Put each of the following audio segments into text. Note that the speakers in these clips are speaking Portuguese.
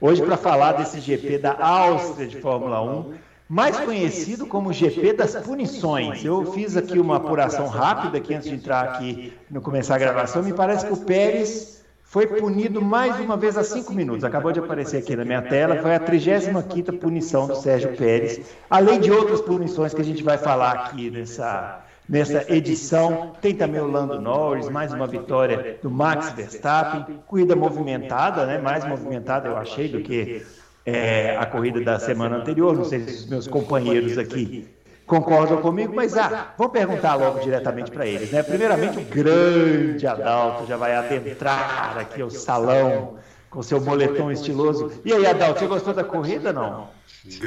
Hoje para falar desse GP da Áustria de Fórmula 1 mais conhecido como GP das punições. Eu fiz aqui uma apuração rápida aqui antes de entrar aqui no começar a gravação. Me parece que o Pérez foi punido mais uma vez há cinco minutos. Acabou de aparecer aqui na minha tela. Foi a 35 punição do Sérgio Pérez, além de outras punições que a gente vai falar aqui nessa nessa edição. Tem também o Lando Norris, mais uma vitória do Max Verstappen, corrida movimentada, né? Mais movimentada eu achei do que é, a corrida da semana anterior. Não sei se os meus companheiros aqui concordam comigo, mas ah, vamos perguntar logo diretamente para eles. Né? Primeiramente, o grande Adalto já vai adentrar aqui ao salão com seu moletom estiloso. E aí, Adalto, você gostou da corrida não?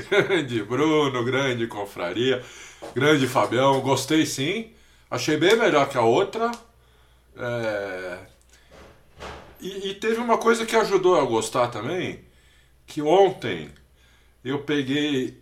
Grande Bruno, grande confraria, grande Fabião, gostei sim. Achei bem melhor que a outra. É... E, e teve uma coisa que ajudou a gostar também que ontem eu peguei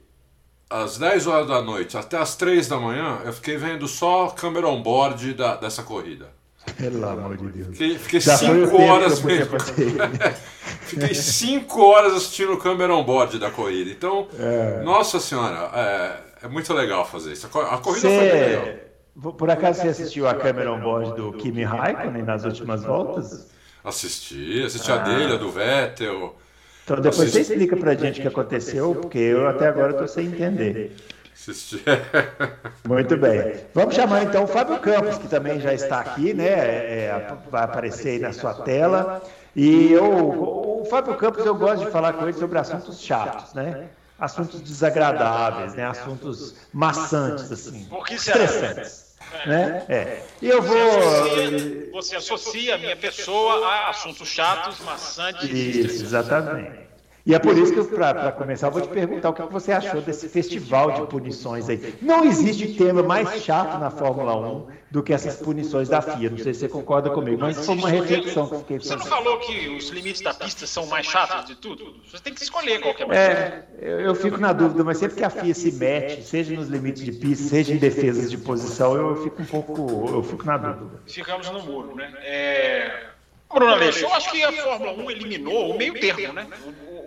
às 10 horas da noite até às 3 da manhã, eu fiquei vendo só câmera on board da, dessa corrida. Pelo amor de Deus. Fiquei, fiquei cinco horas vendo. fiquei cinco horas assistindo câmera on board da corrida. Então, é. nossa senhora, é, é, muito legal fazer isso. A corrida Cê... foi legal. Por acaso você assistiu a câmera on board do Kimi Raikkonen nas últimas voltas? Assisti, assisti ah. a dele, a do Vettel. Então depois você explica pra gente o que aconteceu, porque eu até agora estou sem entender. Muito bem. Vamos chamar então o Fábio Campos, que também já está aqui, né? É, é vai aparecer aí na sua tela. E eu, o Fábio Campos, eu gosto de falar com ele sobre assuntos chatos, né? Assuntos desagradáveis, né? Assuntos maçantes, assim. Por que será? Estressantes. Né? É. E eu vou. Você associa, a minha pessoa a assuntos chatos, maçantes. Isso, exatamente. E é por isso que, para começar, eu vou te perguntar o que você achou desse festival de punições aí. Não existe tema mais chato na Fórmula 1 do que essas punições da FIA. Não sei se você concorda comigo, mas foi uma reflexão que fiquei fazendo. Você não falou que os limites da pista são mais chatos de tudo? Você tem que escolher qual que é mais é, eu, eu fico na dúvida, mas sempre que a FIA se mete, seja nos limites de pista, seja em defesas de posição, eu fico um pouco, eu fico na dúvida. Ficamos no muro, né? É... Bruno Aleixo, eu acho que a Fórmula 1 eliminou o meio termo, né? o,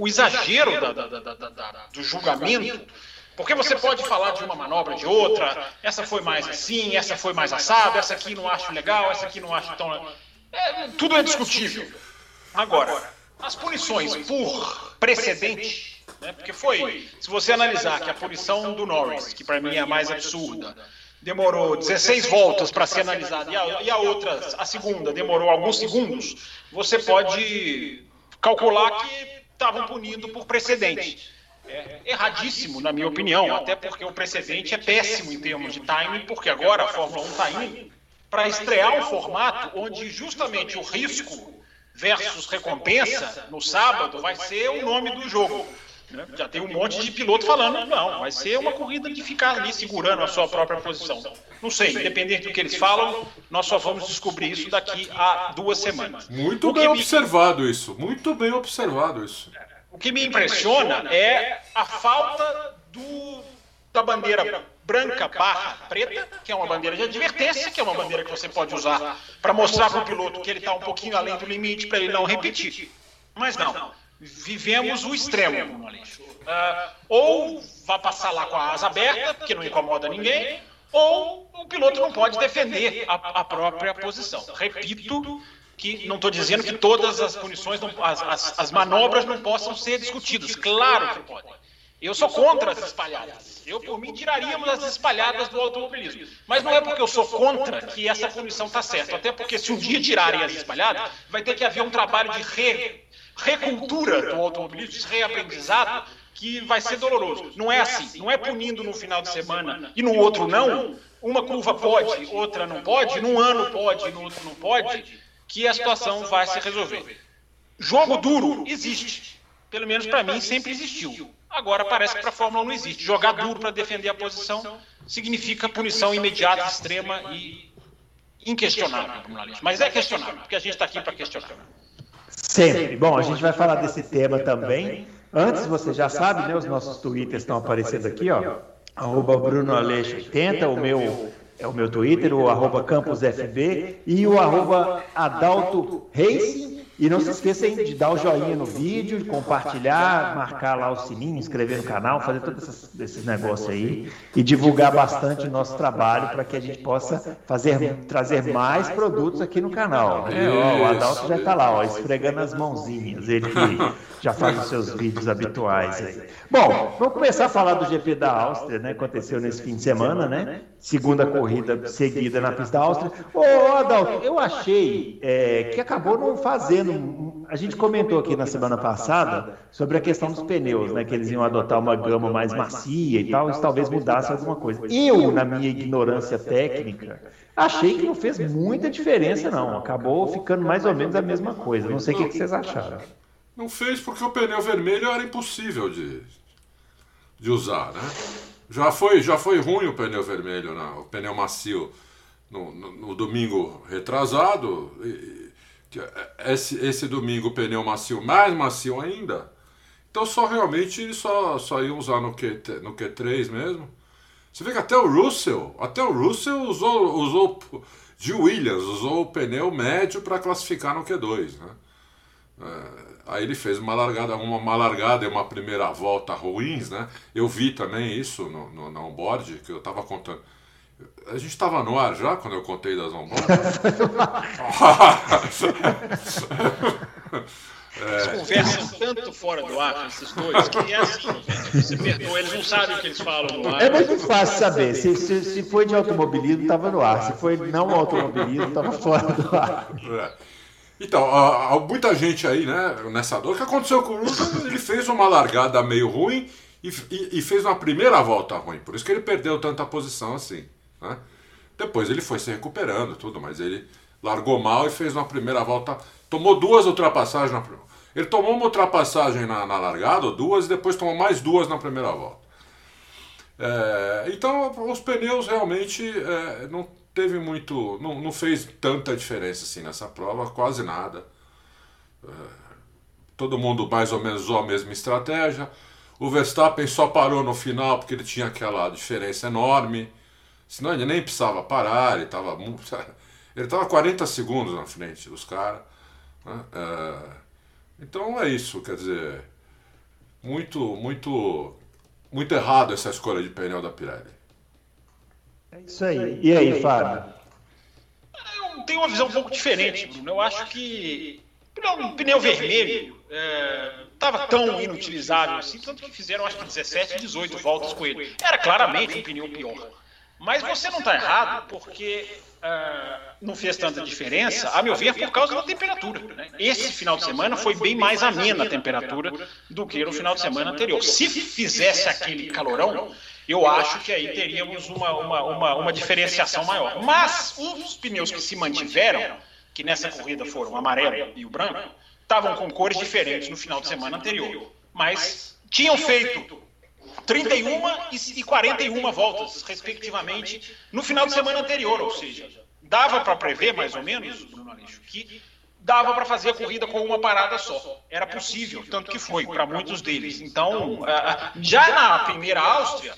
o, exagero da, da, da, do julgamento, porque você pode falar de uma manobra de outra, essa foi mais assim, essa foi mais assada, essa aqui não acho legal, essa aqui não acho tão. É, tudo é discutível. Agora, as punições por precedente, né, porque foi, se você analisar que a punição do Norris, que para mim é a mais absurda, demorou 16 voltas para ser analisada e a, e a outra, a segunda, demorou alguns segundos, você pode calcular que estavam punindo por precedente. É erradíssimo, na minha opinião, até porque o precedente é péssimo em termos de timing, porque agora a Fórmula 1 está indo para estrear um formato onde justamente o risco versus recompensa no sábado vai ser o nome do jogo. Né? Já tem um monte de piloto falando, não, vai ser uma corrida de ficar ali segurando a sua própria posição. Não sei, independente do que eles falam, nós só vamos descobrir isso daqui a duas semanas. Muito bem me... observado isso, muito bem observado isso. O que me impressiona é a falta do, da bandeira branca barra preta, que é uma bandeira de advertência, que é uma bandeira que você pode usar para mostrar para o piloto que ele está um pouquinho além do limite para ele não repetir. Mas não, vivemos o extremo, Aleixo. Uh, ou vai passar lá com a asa aberta, porque não incomoda ninguém, ou o piloto não pode defender a, a própria posição. Repito que não estou dizendo que todas as punições, não, as, as, as, manobras não possam ser discutidas. Claro que podem. Eu sou contra as espalhadas. Eu, por mim, tiraríamos as espalhadas do automobilismo. Mas não é porque eu sou contra que essa punição está certa. Até porque se um dia tirarem as espalhadas, vai ter que haver um trabalho de re, recultura do automobilismo, de reaprendizado, que vai ser doloroso. Não é assim. Não é punindo no final de semana e no outro não. Uma curva pode, outra não pode, num ano pode, no outro não pode, que a situação vai se resolver. Jogo duro existe. pelo menos para mim, sempre existiu. Agora parece que para a Fórmula 1 não existe. Jogar duro para defender a posição significa punição imediata, extrema e inquestionável, Mas é questionável, porque a gente está aqui para questionar. Sempre. Bom, a gente vai falar desse tema também. Antes, você já sabe, né? Os nossos twitters estão aparecendo aqui, ó. Arroba Bruno Aleixo 80, o meu é o meu Twitter, o arroba campusfb e o arroba Adalto Racing. E não se esqueçam de dar o joinha no vídeo, compartilhar, marcar lá o sininho, inscrever no canal, fazer todos esses, esses negócios aí e divulgar bastante o nosso trabalho para que a gente possa fazer, trazer mais produtos aqui no canal. Né? Ó, o Adalto já está lá, ó, esfregando as mãozinhas, ele que já faz os seus vídeos habituais aí. Bom, vamos começar a falar do GP da Áustria, né? Aconteceu nesse fim de semana, né? Segunda corrida seguida na pista da Áustria. Ô, Adalto, eu achei é, que acabou não fazendo a gente comentou aqui na semana passada sobre a questão dos pneus, né? Que eles iam adotar uma gama mais macia e tal, isso talvez mudasse alguma coisa. Eu, na minha ignorância técnica, achei que não fez muita diferença, não. Acabou ficando mais ou menos a mesma coisa. Não sei o que vocês acharam. Não fez porque o pneu vermelho era impossível de, de usar, né? Já foi, já foi ruim o pneu vermelho, né? o pneu macio no, no, no domingo retrasado. E, esse, esse domingo o pneu macio mais macio ainda. Então só realmente só, só iam usar no, Q, no Q3 mesmo. Você vê que até o Russell, até o Russell usou, usou de Williams, usou o pneu médio para classificar no Q2. Né? É, aí ele fez uma largada, uma, uma largada e uma primeira volta ruins, né? Eu vi também isso no, no, no onboard, que eu estava contando. A gente estava no ar já quando eu contei das onboards? Eles conversam tanto fora do ar, esses dois, que é assim, você perdoa, eles não sabem o que eles falam no ar. É muito fácil saber. Se, se, se foi de automobilismo, estava no ar. Se foi não automobilismo, estava fora do ar. É. Então, há, muita gente aí, né, nessa dor, o que aconteceu com o Russell? Ele fez uma largada meio ruim e, e, e fez uma primeira volta ruim. Por isso que ele perdeu tanta posição assim. Né? Depois ele foi se recuperando, tudo, mas ele largou mal e fez uma primeira volta. Tomou duas ultrapassagens na Ele tomou uma ultrapassagem na, na largada, duas, e depois tomou mais duas na primeira volta. É, então os pneus realmente é, não teve muito. Não, não fez tanta diferença assim nessa prova, quase nada. É, todo mundo mais ou menos usou a mesma estratégia. O Verstappen só parou no final porque ele tinha aquela diferença enorme. Senão ele nem precisava parar, ele estava ele estava 40 segundos na frente dos caras. Né? É, então é isso, quer dizer, muito, muito, muito errado essa escolha de pneu da Pirelli. É isso aí. E aí, Fábio? Eu tenho uma visão um pouco diferente, Bruno. Eu acho que o pneu vermelho estava é, tão inutilizável assim, tanto que fizeram acho que 17, 18 voltas com ele. Era claramente um pneu pior. Mas você não está errado porque uh, não fez tanta diferença, a meu ver, por causa da temperatura. Né? Esse final de semana foi bem mais amena a temperatura do que no final de semana anterior. Se fizesse aquele calorão, eu acho que aí teríamos uma, uma, uma, uma diferenciação maior. Mas os pneus que se mantiveram, que nessa corrida foram o amarelo e o branco, estavam com cores diferentes no final de semana anterior. Mas tinham feito 31 e 41 voltas, respectivamente, no final de semana anterior. Ou seja, dava para prever, mais ou menos, Bruno Aleixo, que dava para fazer a corrida com uma parada só. Era possível, tanto que foi para muitos deles. Então, já na primeira Áustria,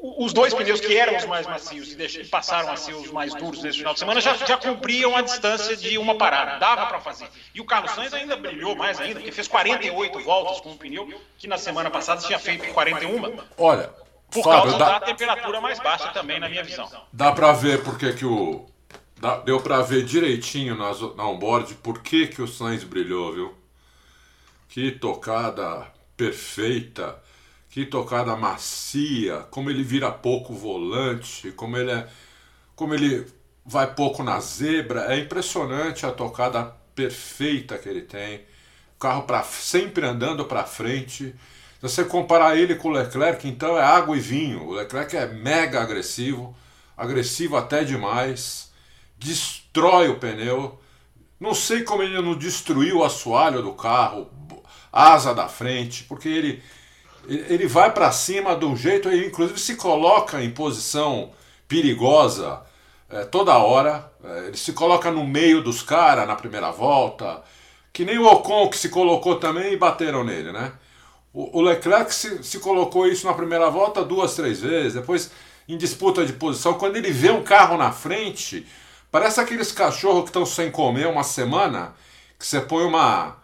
os dois pneus que eram os mais macios e passaram a ser os mais duros nesse final de semana já, já cumpriam a distância de uma parada, dava para fazer. E o Carlos Sainz ainda brilhou mais ainda, porque fez 48 voltas com o pneu, que na semana passada tinha feito 41. Olha, por Fábio, causa dá, da temperatura mais baixa também, na minha visão. Dá para ver porque que o. Dá, deu para ver direitinho nas, na onboard por que, que o Sainz brilhou, viu? Que tocada perfeita que tocada macia, como ele vira pouco volante, como ele é, como ele vai pouco na zebra, é impressionante a tocada perfeita que ele tem. O carro para sempre andando para frente. Se você comparar ele com o Leclerc, então é água e vinho. O Leclerc é mega agressivo, agressivo até demais, destrói o pneu. Não sei como ele não destruiu o assoalho do carro, asa da frente, porque ele, ele vai para cima de um jeito, ele inclusive se coloca em posição perigosa é, toda hora, é, ele se coloca no meio dos caras na primeira volta, que nem o Ocon que se colocou também e bateram nele, né? O, o Leclerc se, se colocou isso na primeira volta duas, três vezes, depois em disputa de posição, quando ele vê um carro na frente, parece aqueles cachorros que estão sem comer uma semana, que você põe uma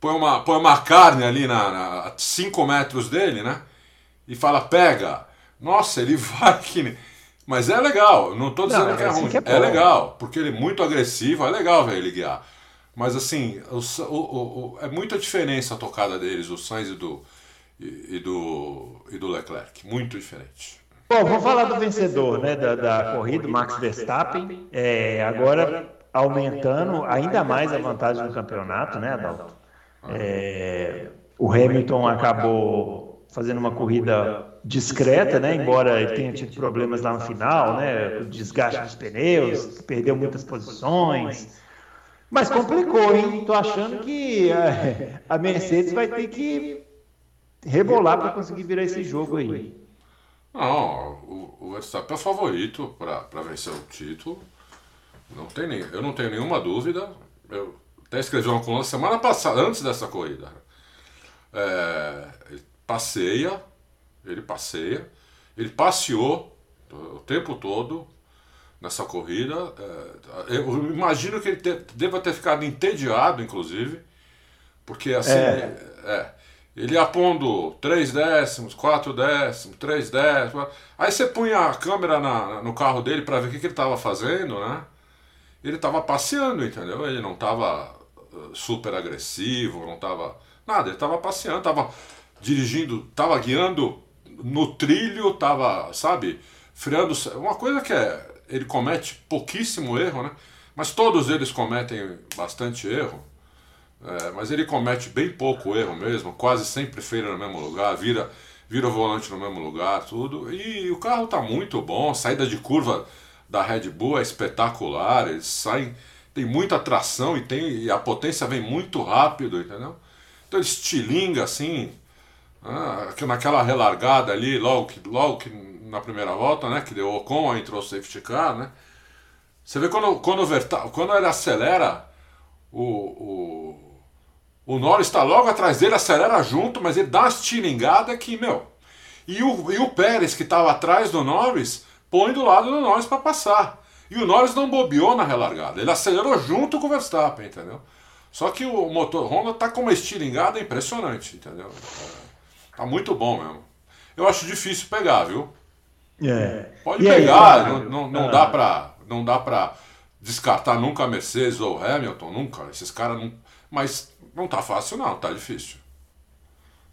põe uma, põe uma carne ali na 5 metros dele, né? E fala, pega. Nossa, ele vai que. Mas é legal, não estou dizendo não, que é, ruim. Que é, é, legal, porque ele é muito agressivo, é legal ver ele guiar. Mas assim, o, o, o, é muita diferença a tocada deles, o Sainz e do, e, e, do, e do Leclerc. Muito diferente. Bom, vamos falar do vencedor né, da, da corrida, Max Verstappen. É, agora aumentando ainda mais a vantagem do campeonato, né, Adalto? É, o Hamilton acabou fazendo uma corrida discreta, né? Embora ele tenha tido problemas lá no final, né? O desgaste dos pneus, perdeu muitas posições. Mas complicou, hein? Tô achando que a, Mercedes vai ter que rebolar para conseguir virar esse jogo aí. Não, o, o Verstappen é favorito para vencer o título. Não tem nem, eu não tenho nenhuma dúvida. Eu até escrevi uma coluna semana passada, antes dessa corrida. É, ele passeia, ele passeia, ele passeou o tempo todo nessa corrida. É, eu imagino que ele te, deva ter ficado entediado, inclusive, porque assim. É. é ele ia pondo 3 décimos, 4 décimos, 3 décimos. Aí você punha a câmera na, no carro dele para ver o que, que ele estava fazendo, né? Ele estava passeando, entendeu? Ele não estava super agressivo, não estava nada, ele estava passeando, estava dirigindo, estava guiando no trilho, estava, sabe, freando. Uma coisa que é, ele comete pouquíssimo erro, né? Mas todos eles cometem bastante erro. É, mas ele comete bem pouco erro mesmo, quase sempre freia no mesmo lugar, vira, vira o volante no mesmo lugar, tudo. E o carro está muito bom, saída de curva da Red Bull é espetacular, eles saem tem muita tração e, tem, e a potência vem muito rápido, entendeu? Então ele estilinga assim, ah, naquela relargada ali, logo que, logo que na primeira volta, né? Que deu Ocon, aí entrou o safety car, né? Você vê quando, quando, quando ele acelera, o, o, o Norris está logo atrás dele, acelera junto, mas ele dá uma estilingada que, meu. E o, e o Pérez, que estava atrás do Norris, põe do lado do Norris para passar. E o Norris não bobeou na relargada, ele acelerou junto com o Verstappen, entendeu? Só que o motor Honda tá com uma estilingada impressionante, entendeu? É, tá muito bom mesmo. Eu acho difícil pegar, viu? É. Pode e pegar, aí, não, não, não, ah. dá pra, não dá pra descartar nunca a Mercedes ou Hamilton, nunca. Esses caras não. Mas não tá fácil, não, tá difícil.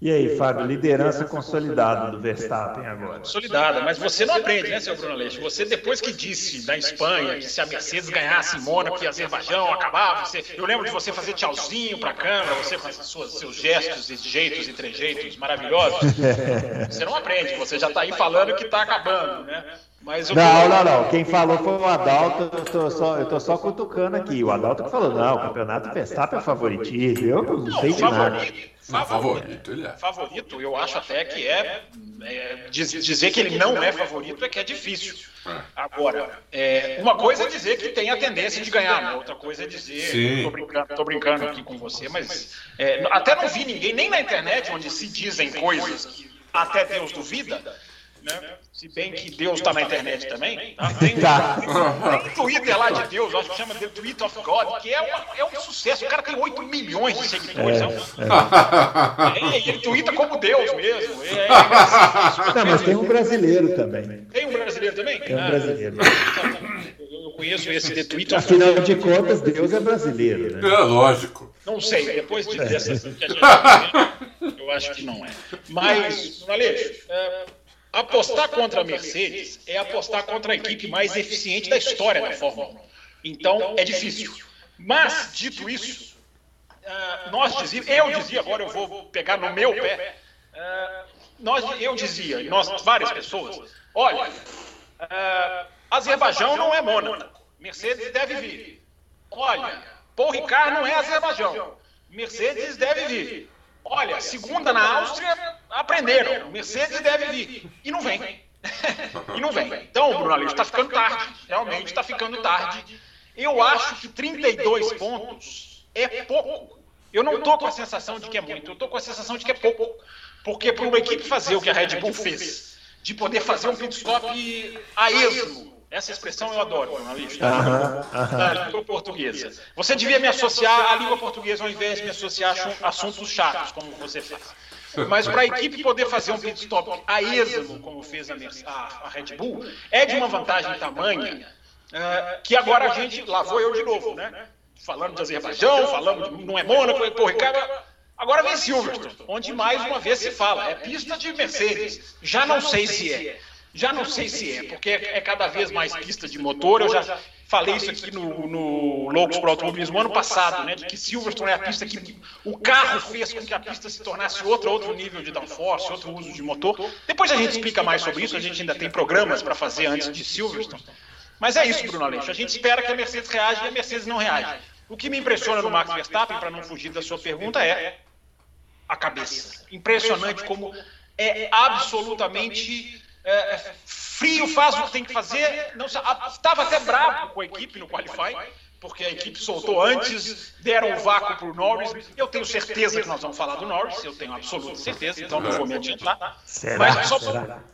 E aí, Fábio, liderança consolidada do Verstappen agora. Consolidada, mas você não aprende, né, seu Bruno Aleixo? Você, depois que disse da Espanha que se a Mercedes ganhasse em Mônaco e Azerbaijão acabava, você, eu lembro de você fazer tchauzinho para a câmera, você com suas, seus gestos e jeitos e trejeitos maravilhosos. Você não aprende, você já está aí falando que está acabando, né? Mas não, não, não. Quem falou foi o Adalto. Eu tô só, eu tô só cutucando aqui. O Adalto que falou, não, o campeonato Verstappen é favoritismo. Eu não, não sei de nada. Favorito, favorito, ele é. Favorito, eu acho até que é, é dizer que ele não é favorito é que é difícil. É. Agora, é, uma coisa é dizer que tem a tendência de ganhar, né? outra coisa é dizer, tô brincando, tô brincando aqui com você, mas é, até não vi ninguém, nem na internet, onde se dizem coisas que até Deus duvida, né? Se bem que Deus está na internet também. Tá? Tem, tá. tem um Twitter lá de Deus, acho que chama The Tweet of God, que é, uma, é um sucesso. O cara tem 8 milhões de seguidores. É, é um... é. ele twitta como Deus mesmo. É, é Não, mas tem um brasileiro também. Tem um brasileiro também? Tem um ah, brasileiro. Eu conheço esse The Tweet of God. Afinal de contas, Deus é brasileiro. Né? É lógico. Não sei, depois de, dessas que a gente eu acho que não é. Mas, Aleixo, é, Apostar contra a Mercedes é apostar contra a equipe mais eficiente da história da Fórmula 1. Então, é difícil. Mas, dito isso, uh, nós dizíamos, eu dizia, agora eu vou pegar no meu pé, uh, nós, eu dizia, nós, várias pessoas, olha, uh, Azerbaijão não é Mônaco, Mercedes deve vir. Olha, Paul Ricard não é Azerbaijão, Mercedes deve vir. Olha, segunda na Áustria, aprenderam. Mercedes deve vir. E não vem. e não vem. Então, Bruno Aleixo, está ficando tarde. Realmente está ficando tarde. Eu acho que 32 pontos é pouco. Eu não estou com a sensação de que é muito, eu estou com a sensação de que é pouco. Porque para uma equipe fazer o que a Red Bull fez, de poder fazer um pit stop a esmo, essa expressão eu adoro, jornalista. Da língua portuguesa. Você devia me associar à língua portuguesa ao invés de me associar a assuntos chatos, como você faz. Mas para a equipe poder fazer um pit stop a esmo, como fez a, Red Bull, é de uma vantagem tamanha uh, que agora a gente, lá vou eu de novo, né? Falando de Azerbaijão, falando de não é Mônaco, pô, Ricardo. Agora vem Silverstone, onde mais uma vez se fala, é pista de Mercedes. Já não sei se é. Já não sei se é, porque é cada vez mais pista de motor. Eu já falei isso aqui no, no Loucos para o Automobilismo ano passado, né, de que Silverstone é a pista que o carro fez com que a pista se tornasse outro, outro nível de downforce, outro uso de motor. Depois a gente explica mais sobre isso, a gente ainda tem programas para fazer antes de Silverstone. Mas é isso, Bruno Aleixo. A gente espera que a Mercedes reaja e a Mercedes não reage. O que me impressiona no Max Verstappen, para não fugir da sua pergunta, é a cabeça. Impressionante como é absolutamente é, é, frio, faz o que tem que fazer. Não estava até bravo com a equipe no qualify, porque a equipe soltou antes, deram o vácuo para o Norris. Eu tenho certeza que nós vamos falar do Norris, eu tenho absoluta certeza, então não vou me adiantar. Mas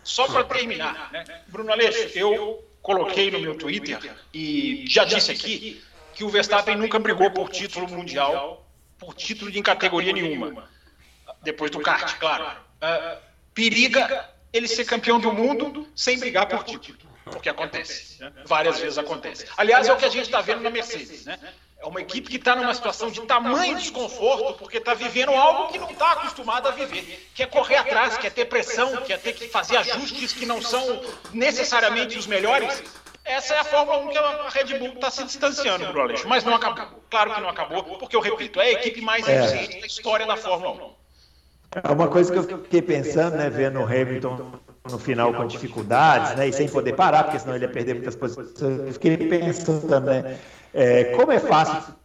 só para terminar, né? Bruno Aleixo, eu coloquei no meu Twitter e já disse aqui que o Verstappen nunca brigou por título mundial, por título de categoria nenhuma. Depois do kart, claro. Uh, periga ele ser campeão do mundo sem brigar por título. Porque acontece. Né? Várias vezes acontece. Aliás, é o que a gente está vendo na Mercedes. Né? É uma equipe que está numa situação de tamanho desconforto porque está vivendo algo que não está acostumado a viver. Quer correr atrás, quer ter pressão, quer ter que fazer ajustes que não são necessariamente os melhores. Essa é a Fórmula 1 que a Red Bull está se distanciando, Bruno Aleixo. Mas não acabou. Claro que não acabou, porque eu repito, é a equipe mais eficiente da história da Fórmula 1. É uma coisa que eu fiquei pensando, né, vendo o Hamilton no final com dificuldades, né, e sem poder parar, porque senão ele ia perder muitas posições. Eu fiquei pensando também, é, como é fácil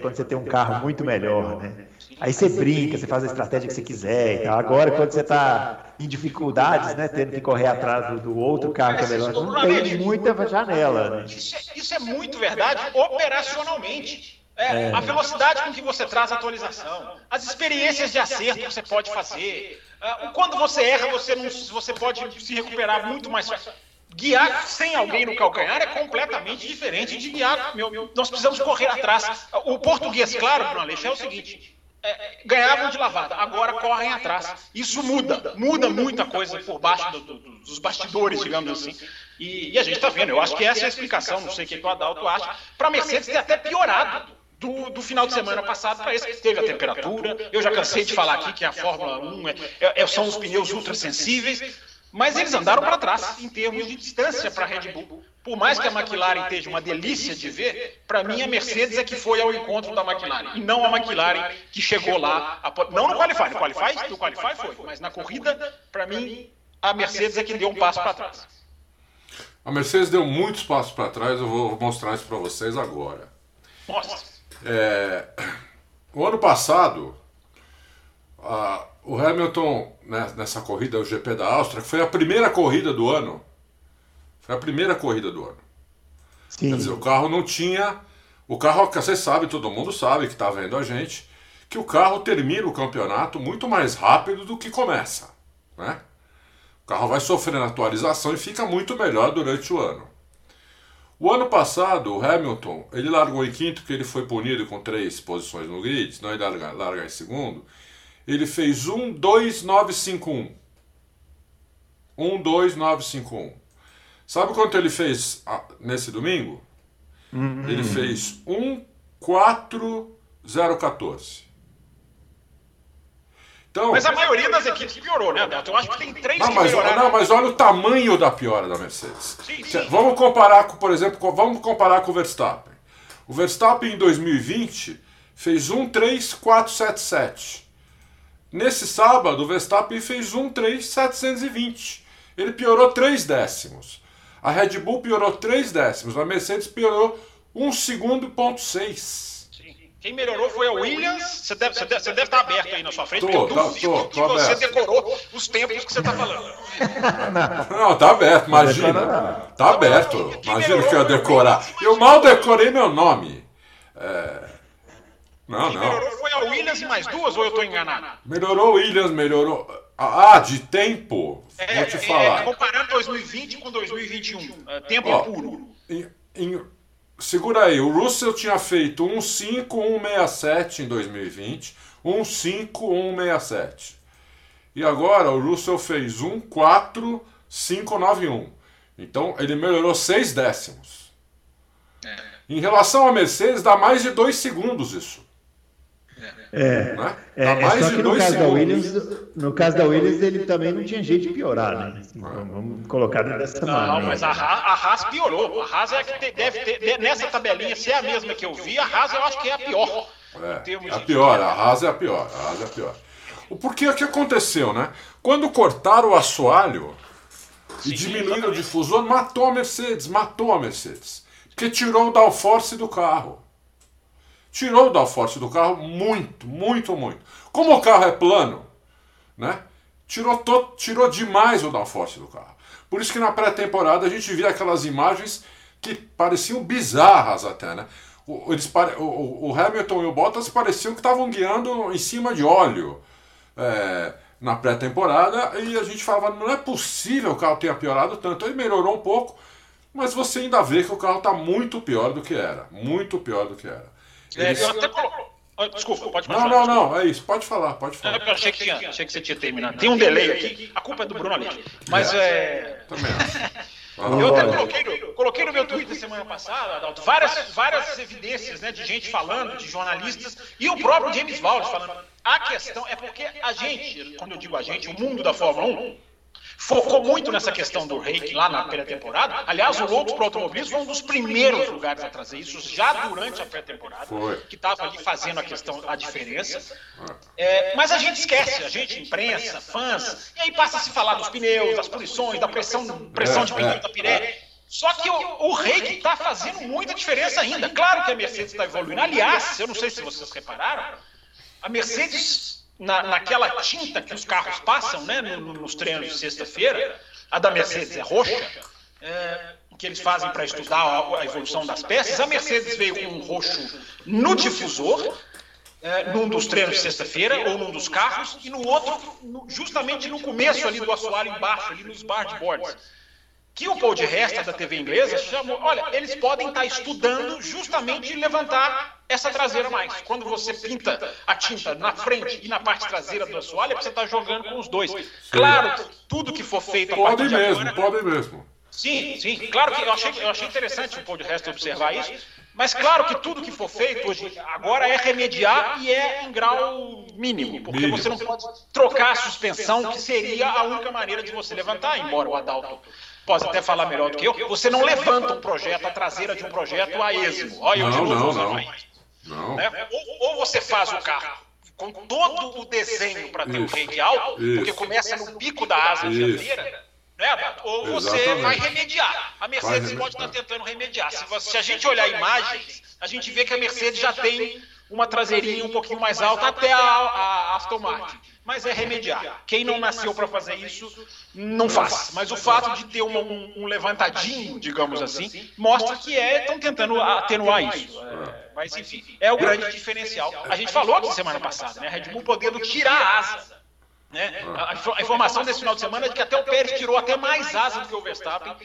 quando você tem um carro muito melhor, né? Aí você brinca, você faz a estratégia que você quiser. Então, agora, quando você está em dificuldades, né, tendo que correr atrás do, do outro carro que é melhor, não tem muita janela. Né? Isso, é, isso é muito verdade operacionalmente. É, é, a velocidade com que você traz a atualização, as experiências de acerto que você pode fazer. É, quando você erra, você, não, você pode se recuperar muito mais fácil. Guiar sem alguém no calcanhar é completamente diferente de guiar. Meu, meu, nós precisamos correr atrás. O português, claro, Bruno Aleixo, é o seguinte: é, ganhavam de lavada, agora correm atrás. Isso muda, muda muita coisa por baixo do, do, dos bastidores, digamos assim. E, e a gente está vendo, eu acho que essa é a explicação, não sei o que o Adalto acha, para a Mercedes ter até piorado do, do, final de semana passado para esse. Teve a temperatura. Eu já cansei de falar aqui que a Fórmula 1 é, é, é são os pneus ultrassensíveis, mas eles andaram para trás em termos de distância para a Red Bull. Por mais que a McLaren esteja uma delícia de ver, para mim a Mercedes é que foi ao encontro da McLaren. E não a McLaren que chegou lá. A, não no Qualify. No Qualify, no Qualify foi. Mas na corrida, para mim, a Mercedes é que deu um passo para trás. A Mercedes deu muitos passos para trás, eu vou mostrar isso para vocês agora. Mostra. É, o ano passado, a, o Hamilton, né, nessa corrida, o GP da Áustria, que foi a primeira corrida do ano. Foi a primeira corrida do ano. Sim. Quer dizer, o carro não tinha. O carro, vocês sabem, todo mundo sabe que está vendo a gente, que o carro termina o campeonato muito mais rápido do que começa. Né? O carro vai sofrendo atualização e fica muito melhor durante o ano. O ano passado, o Hamilton, ele largou em quinto, porque ele foi punido com três posições no grid, senão ele larga, larga em segundo. Ele fez 1-2-9-5-1. 1-2-9-5-1. Sabe quanto ele fez ah, nesse domingo? Uhum. Ele fez 1-4-0-14. Então, mas a maioria das equipes piorou, né, Adalto? Eu acho que tem três não, que mas, melhoraram. Não, mas olha o tamanho da piora da Mercedes. Sim, sim. Vamos comparar com, por exemplo, vamos comparar com o Verstappen. O Verstappen em 2020 fez 13477. Nesse sábado, o Verstappen fez 13720. Ele piorou 3 décimos. A Red Bull piorou 3 décimos. A Mercedes piorou 1 segundo ponto 6. Quem melhorou foi a Williams. Você deve, você deve, você deve estar aberto aí na sua frente, Tô, porque eu tá, duvido tô, que tô você aberto. decorou os tempos que você está falando. Não, tá aberto, imagina. Tá aberto. Imagina que eu ia decorar. Eu mal decorei meu nome. É... Não, Quem não. melhorou foi a Williams e mais duas, ou eu estou enganado? Melhorou o Williams, melhorou. Ah, de tempo. É, Vou te é, falar. comparando 2020 com 2021. é, tempo Ó, puro. Em- em- segura aí, o Russell tinha feito 1,5167 em 2020, 1,5167. E agora o Russell fez 1,4591. Então ele melhorou 6 décimos. Em relação à Mercedes, dá mais de 2 segundos isso. É. Né? É, dá é mais só que no 2 caso. Williams, no caso da Williams, ele também não tinha jeito de piorar, né? Assim, vamos- colocar dessa Não, maneira. mas a Haas, a Haas piorou. A Haas é que deve ter, nessa tabelinha, se é a mesma que eu vi, a Haas eu acho que é a pior. É, termos a pior, a Haas é a pior, a Haas é a pior. O porquê é que aconteceu, né? Quando cortaram o assoalho e Sim, diminuíram o exatamente. difusor, matou a Mercedes, matou a Mercedes. Porque tirou o downforce do carro. Tirou o downforce do carro muito, muito, muito. Como o carro é plano, né? Tirou, to- tirou demais o downforce do carro. Por isso que na pré-temporada a gente via aquelas imagens que pareciam bizarras até, né? O, eles o- o, Hamilton e o Bottas pareciam que estavam guiando em cima de óleo é, na pré-temporada e a gente falava, não é possível o carro tenha piorado tanto. Ele melhorou um pouco, mas você ainda vê que o carro está muito pior do que era. Muito pior do que era. É, Eles- eu até colo... Ah, Desculpa, pode Não, continuar. não, não, é isso. Pode falar, pode É falar. eu achei que, tinha, achei que você tinha terminado. Tem um delay aqui, a culpa é do Bruno Aleixo. Mas é. Também acho. Eu até coloquei no, coloquei no meu Twitter semana passada, Adalto, várias, várias evidências né, de gente falando, de jornalistas, e o próprio James Valde falando. A questão é porque a gente, quando eu digo a gente, o mundo da Fórmula 1, focou muito nessa questão do reiki lá na pré-temporada. Aliás, o Loucos para Automobilismo foi um dos primeiros lugares a trazer isso já durante a pré-temporada, que estava ali fazendo a questão, a diferença. É, mas a gente esquece, a gente, imprensa, fãs, e aí passa a se falar dos pneus, das punições, da pressão, pressão de É, pneu é, da Pirelli. Só que o, o reiki está fazendo muita diferença ainda. Claro que a Mercedes está evoluindo. Aliás, eu não sei se vocês repararam, a Mercedes, na, naquela tinta que os carros passam, né, no- no- nos treinos de sexta-feira, a da Mercedes é roxa, é, que eles fazem para estudar a, evolução das peças. A Mercedes veio com um roxo no difusor, é, num dos treinos de sexta-feira, ou num dos carros, e no outro, justamente no começo ali do assoalho embaixo, ali nos bargeboards que o Paul de Resta da TV inglesa chamou. Olha, eles podem estar estudando justamente levantar essa traseira mais. Quando você pinta a tinta na frente e na parte traseira do assoalho, é porque você está jogando com os dois. Claro, que tudo que for feito a partir de mesmo, agora. podem mesmo. Sim, sim. Claro que eu achei, eu achei interessante o Paul de Resta observar isso. Mas claro que tudo que for feito hoje agora é remediar e é em grau mínimo, porque você não pode trocar a suspensão, que seria a única maneira de você levantar, embora o Adalto possa até falar melhor do que eu, você não levanta um projeto, a traseira de um projeto a esmo. Olha, eu de Não, novo não, não. Né? Ou, ou você faz o carro com todo o desenho para ter um rake alto, porque começa no bico da asa dianteira, né, ou você Exatamente. vai remediar. A Mercedes Vai pode estar remediar. tentando remediar. Se, você- se a gente olhar imagens, a gente vê que a Mercedes já tem uma traseirinha um pouquinho mais alta até a, a Aston Martin. Mas é remediar. Quem não nasceu para fazer isso, não faz. Mas o fato de ter um, um levantadinho, digamos assim, mostra que é estão tentando atenuar isso. É, mas enfim, é o grande diferencial. A gente falou aqui semana passada, né? A Red Bull podendo tirar a asa. Né? A, a a informação desse final de semana é de que até o Pérez tirou até mais asa do que o Verstappen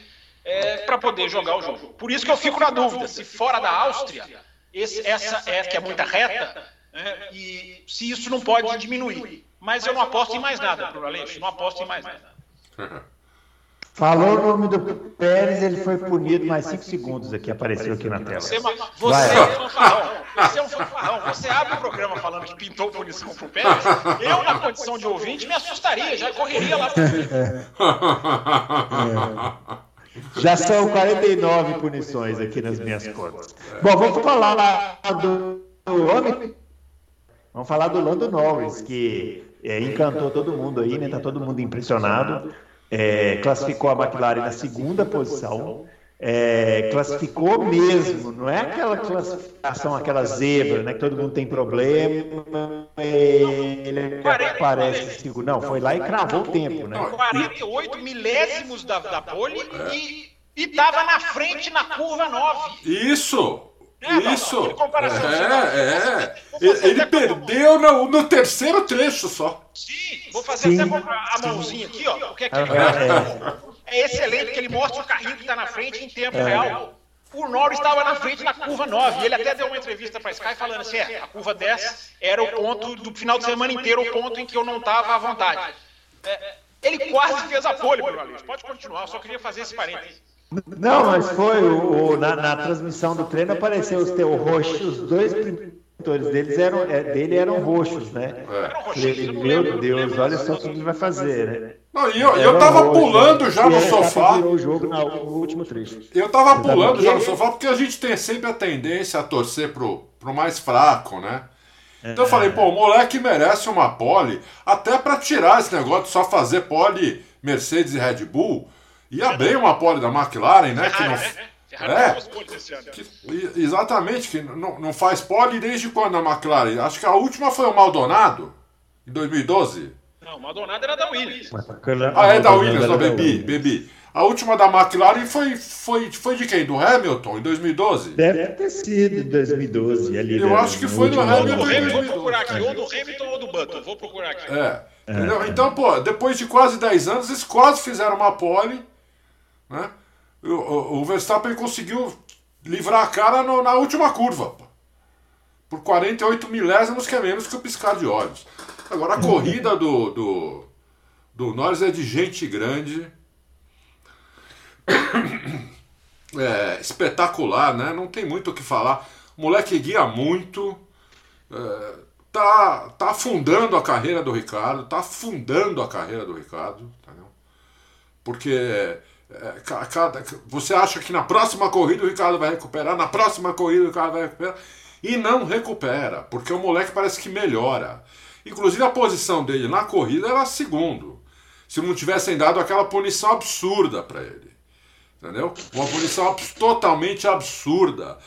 para poder jogar o jogo. Por isso que eu fico na dúvida se fora da Áustria, esse- essa é que é muita reta, né? e se isso não pode diminuir. Mas eu não aposto em mais nada, Bruno Aleixo, não aposto em mais nada. Falou o nome do Pérez, ele foi punido mais 5 segundos aqui, apareceu aqui na tela. Você, você é um fanfarrão, você é um fanfarrão. Você abre o programa falando que pintou punição pro Pérez. Eu, na condição de ouvinte, me assustaria, já correria lá pro Já são 49 punições aqui nas minhas contas. Bom, vamos falar do, do homem. Vamos falar do Lando Norris, que é, encantou todo mundo aí, né? Tá todo mundo impressionado. É, classificou a McLaren na segunda posição. é, classificou mesmo, não é aquela classificação, aquela zebra, né? Que todo mundo tem problema, ele aparece seguro. Não, foi lá e cravou o tempo, né? 48 milésimos da, da pole e, e tava na frente na curva 9. Isso! É, Isso! é, é. Ele, ele perdeu no, no, terceiro trecho só. Sim, vou fazer Sim. até a mãozinha aqui, ó. Porque aqui, é, é excelente que ele mostra o carrinho que está na frente em tempo é. real. O Norris estava na frente na curva 9. Ele até deu uma entrevista para a Sky falando assim: é, a curva 10 era o ponto do final de semana inteiro, o ponto em que eu não estava à vontade. É, ele quase fez a pole. Pode continuar, eu só queria fazer esse parênteses. Não, mas foi o, o na, na, transmissão do treino apareceu os teus roxos, os dois motores deles eram, é, dele eram roxos, né? É. Meu Deus, olha só o que ele vai fazer, né? Não, e eu, eu tava roxo, pulando né? já no sofá. O jogo no último trecho. Eu tava pulando já no sofá porque a gente tem sempre a tendência a torcer pro, pro mais fraco, né? Então eu falei, pô, o moleque merece uma pole, até para tirar esse negócio de só fazer pole Mercedes e Red Bull. Ia bem uma pole da McLaren, né? Que não, é, que, exatamente, que não, não faz pole desde quando a McLaren? Acho que a última foi o Maldonado, em 2012. Não, o Maldonado era da Williams. Ah, é da Williams, não, bebi, bebi. A última da McLaren foi, foi, foi de quem? Do Hamilton, em 2012? Deve ter sido em 2012. Ali Eu acho que foi do Hamilton. Vou procurar aqui, ou do Hamilton ou do Button, vou procurar aqui. É. é. Então, pô, depois de quase 10 anos, eles quase fizeram uma pole, né? O, o Verstappen conseguiu livrar a cara no, na última curva. Por 48 milésimos, que é menos que o piscar de olhos. Agora, a corrida do, do, do Norris é de gente grande. É, espetacular, né? Não tem muito o que falar. O moleque guia muito. É, tá, tá afundando a carreira do Ricardo. Tá afundando a carreira do Ricardo. Entendeu? Porque é, cada, você acha que na próxima corrida o Ricardo vai recuperar, na próxima corrida o Ricardo vai recuperar, e não recupera, porque o moleque parece que melhora. Inclusive a posição dele na corrida era segundo. Se não tivessem dado aquela punição absurda para ele. Entendeu? Uma punição totalmente absurda.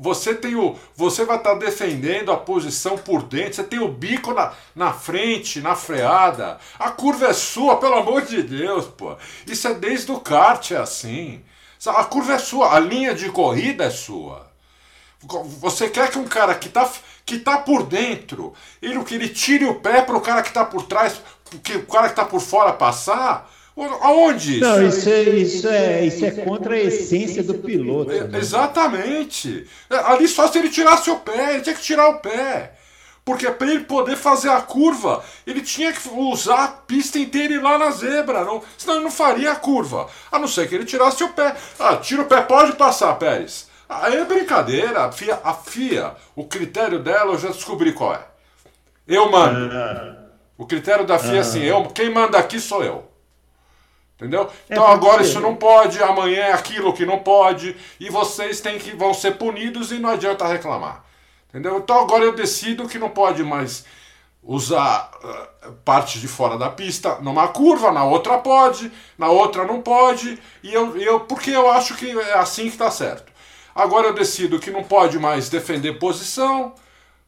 Você tem o. Você vai estar tá defendendo a posição por dentro, você tem o bico na, na frente, na freada. A curva é sua, pelo amor de Deus, pô. Isso é desde o kart, é assim. A curva é sua, a linha de corrida é sua. Você quer que um cara que tá, que tá por dentro, ele, que ele tire o pé para o cara que tá por trás, que o cara que tá por fora passar? Aonde isso? Não, isso é, isso é, isso é contra a essência do piloto. É, exatamente. É, ali só se ele tirasse o pé, ele tinha que tirar o pé. Porque para ele poder fazer a curva, ele tinha que usar a pista inteira e ir lá na zebra. Não, senão ele não faria a curva. A não ser que ele tirasse o pé. Ah, tira o pé, pode passar, Pérez. Aí é brincadeira. A FIA, a FIA, o critério dela eu já descobri qual é. Eu mando. Ah. O critério da FIA é assim, eu, quem manda aqui sou eu. Entendeu? É, então agora isso não pode, amanhã é aquilo que não pode, e vocês têm que vão ser punidos e não adianta reclamar. Entendeu? Então agora eu decido que não pode mais usar uh, parte de fora da pista numa curva, na outra pode, na outra não pode, e eu, eu porque eu acho que é assim que está certo. Agora eu decido que não pode mais defender posição,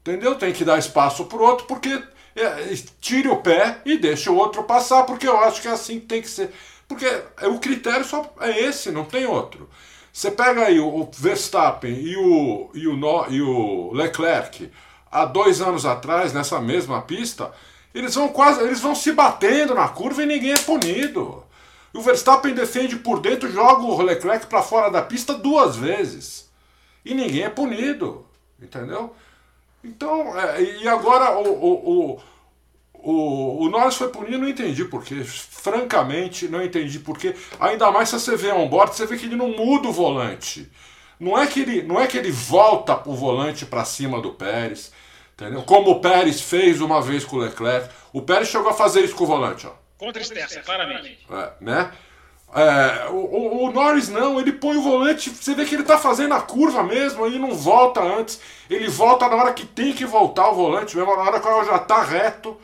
entendeu? Tem que dar espaço para o outro, porque é, tire o pé e deixe o outro passar, porque eu acho que é assim que tem que ser. Porque o critério só é esse, não tem outro. Você pega aí o Verstappen e o, e o, e o Leclerc há dois anos atrás, nessa mesma pista, eles vão quase eles vão se batendo na curva e ninguém é punido. O Verstappen defende por dentro, joga o Leclerc para fora da pista duas vezes. E ninguém é punido. Entendeu? Então, é, e agora o, o, o o, o Norris foi punido, não entendi porquê. Francamente, não entendi porquê. Ainda mais se você vê on board, você vê que ele não muda o volante. Não é que ele, não é que ele volta o volante para cima do Pérez, entendeu? Como o Pérez fez uma vez com o Leclerc. O Pérez chegou a fazer isso com o volante, ó. Com tristeza, claramente. É, né? É, o, o, o, Norris não, ele põe o volante, você vê que ele tá fazendo a curva mesmo, ele não volta antes, ele volta na hora que tem que voltar o volante, mesmo na hora que ela já tá reto.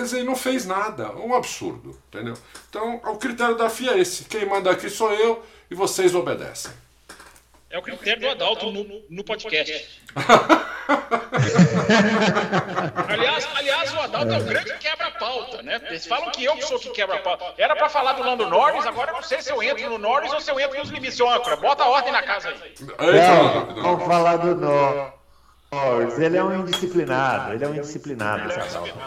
Quer dizer, ele não fez nada. Um absurdo, entendeu? Então, o critério da FIA é esse. Quem manda aqui sou eu e vocês obedecem. É o critério do Adalto no, no podcast. aliás, aliás, o Adalto é um grande quebra-pauta, né? Eles falam que eu que sou que quebra-pauta. Era para falar do Lando Norris, agora eu não sei se eu entro no Norris ou se eu entro nos limites. Âncora, bota a ordem na casa aí. Não, vamos falar do Norris. Ele é um indisciplinado, ele é um indisciplinado,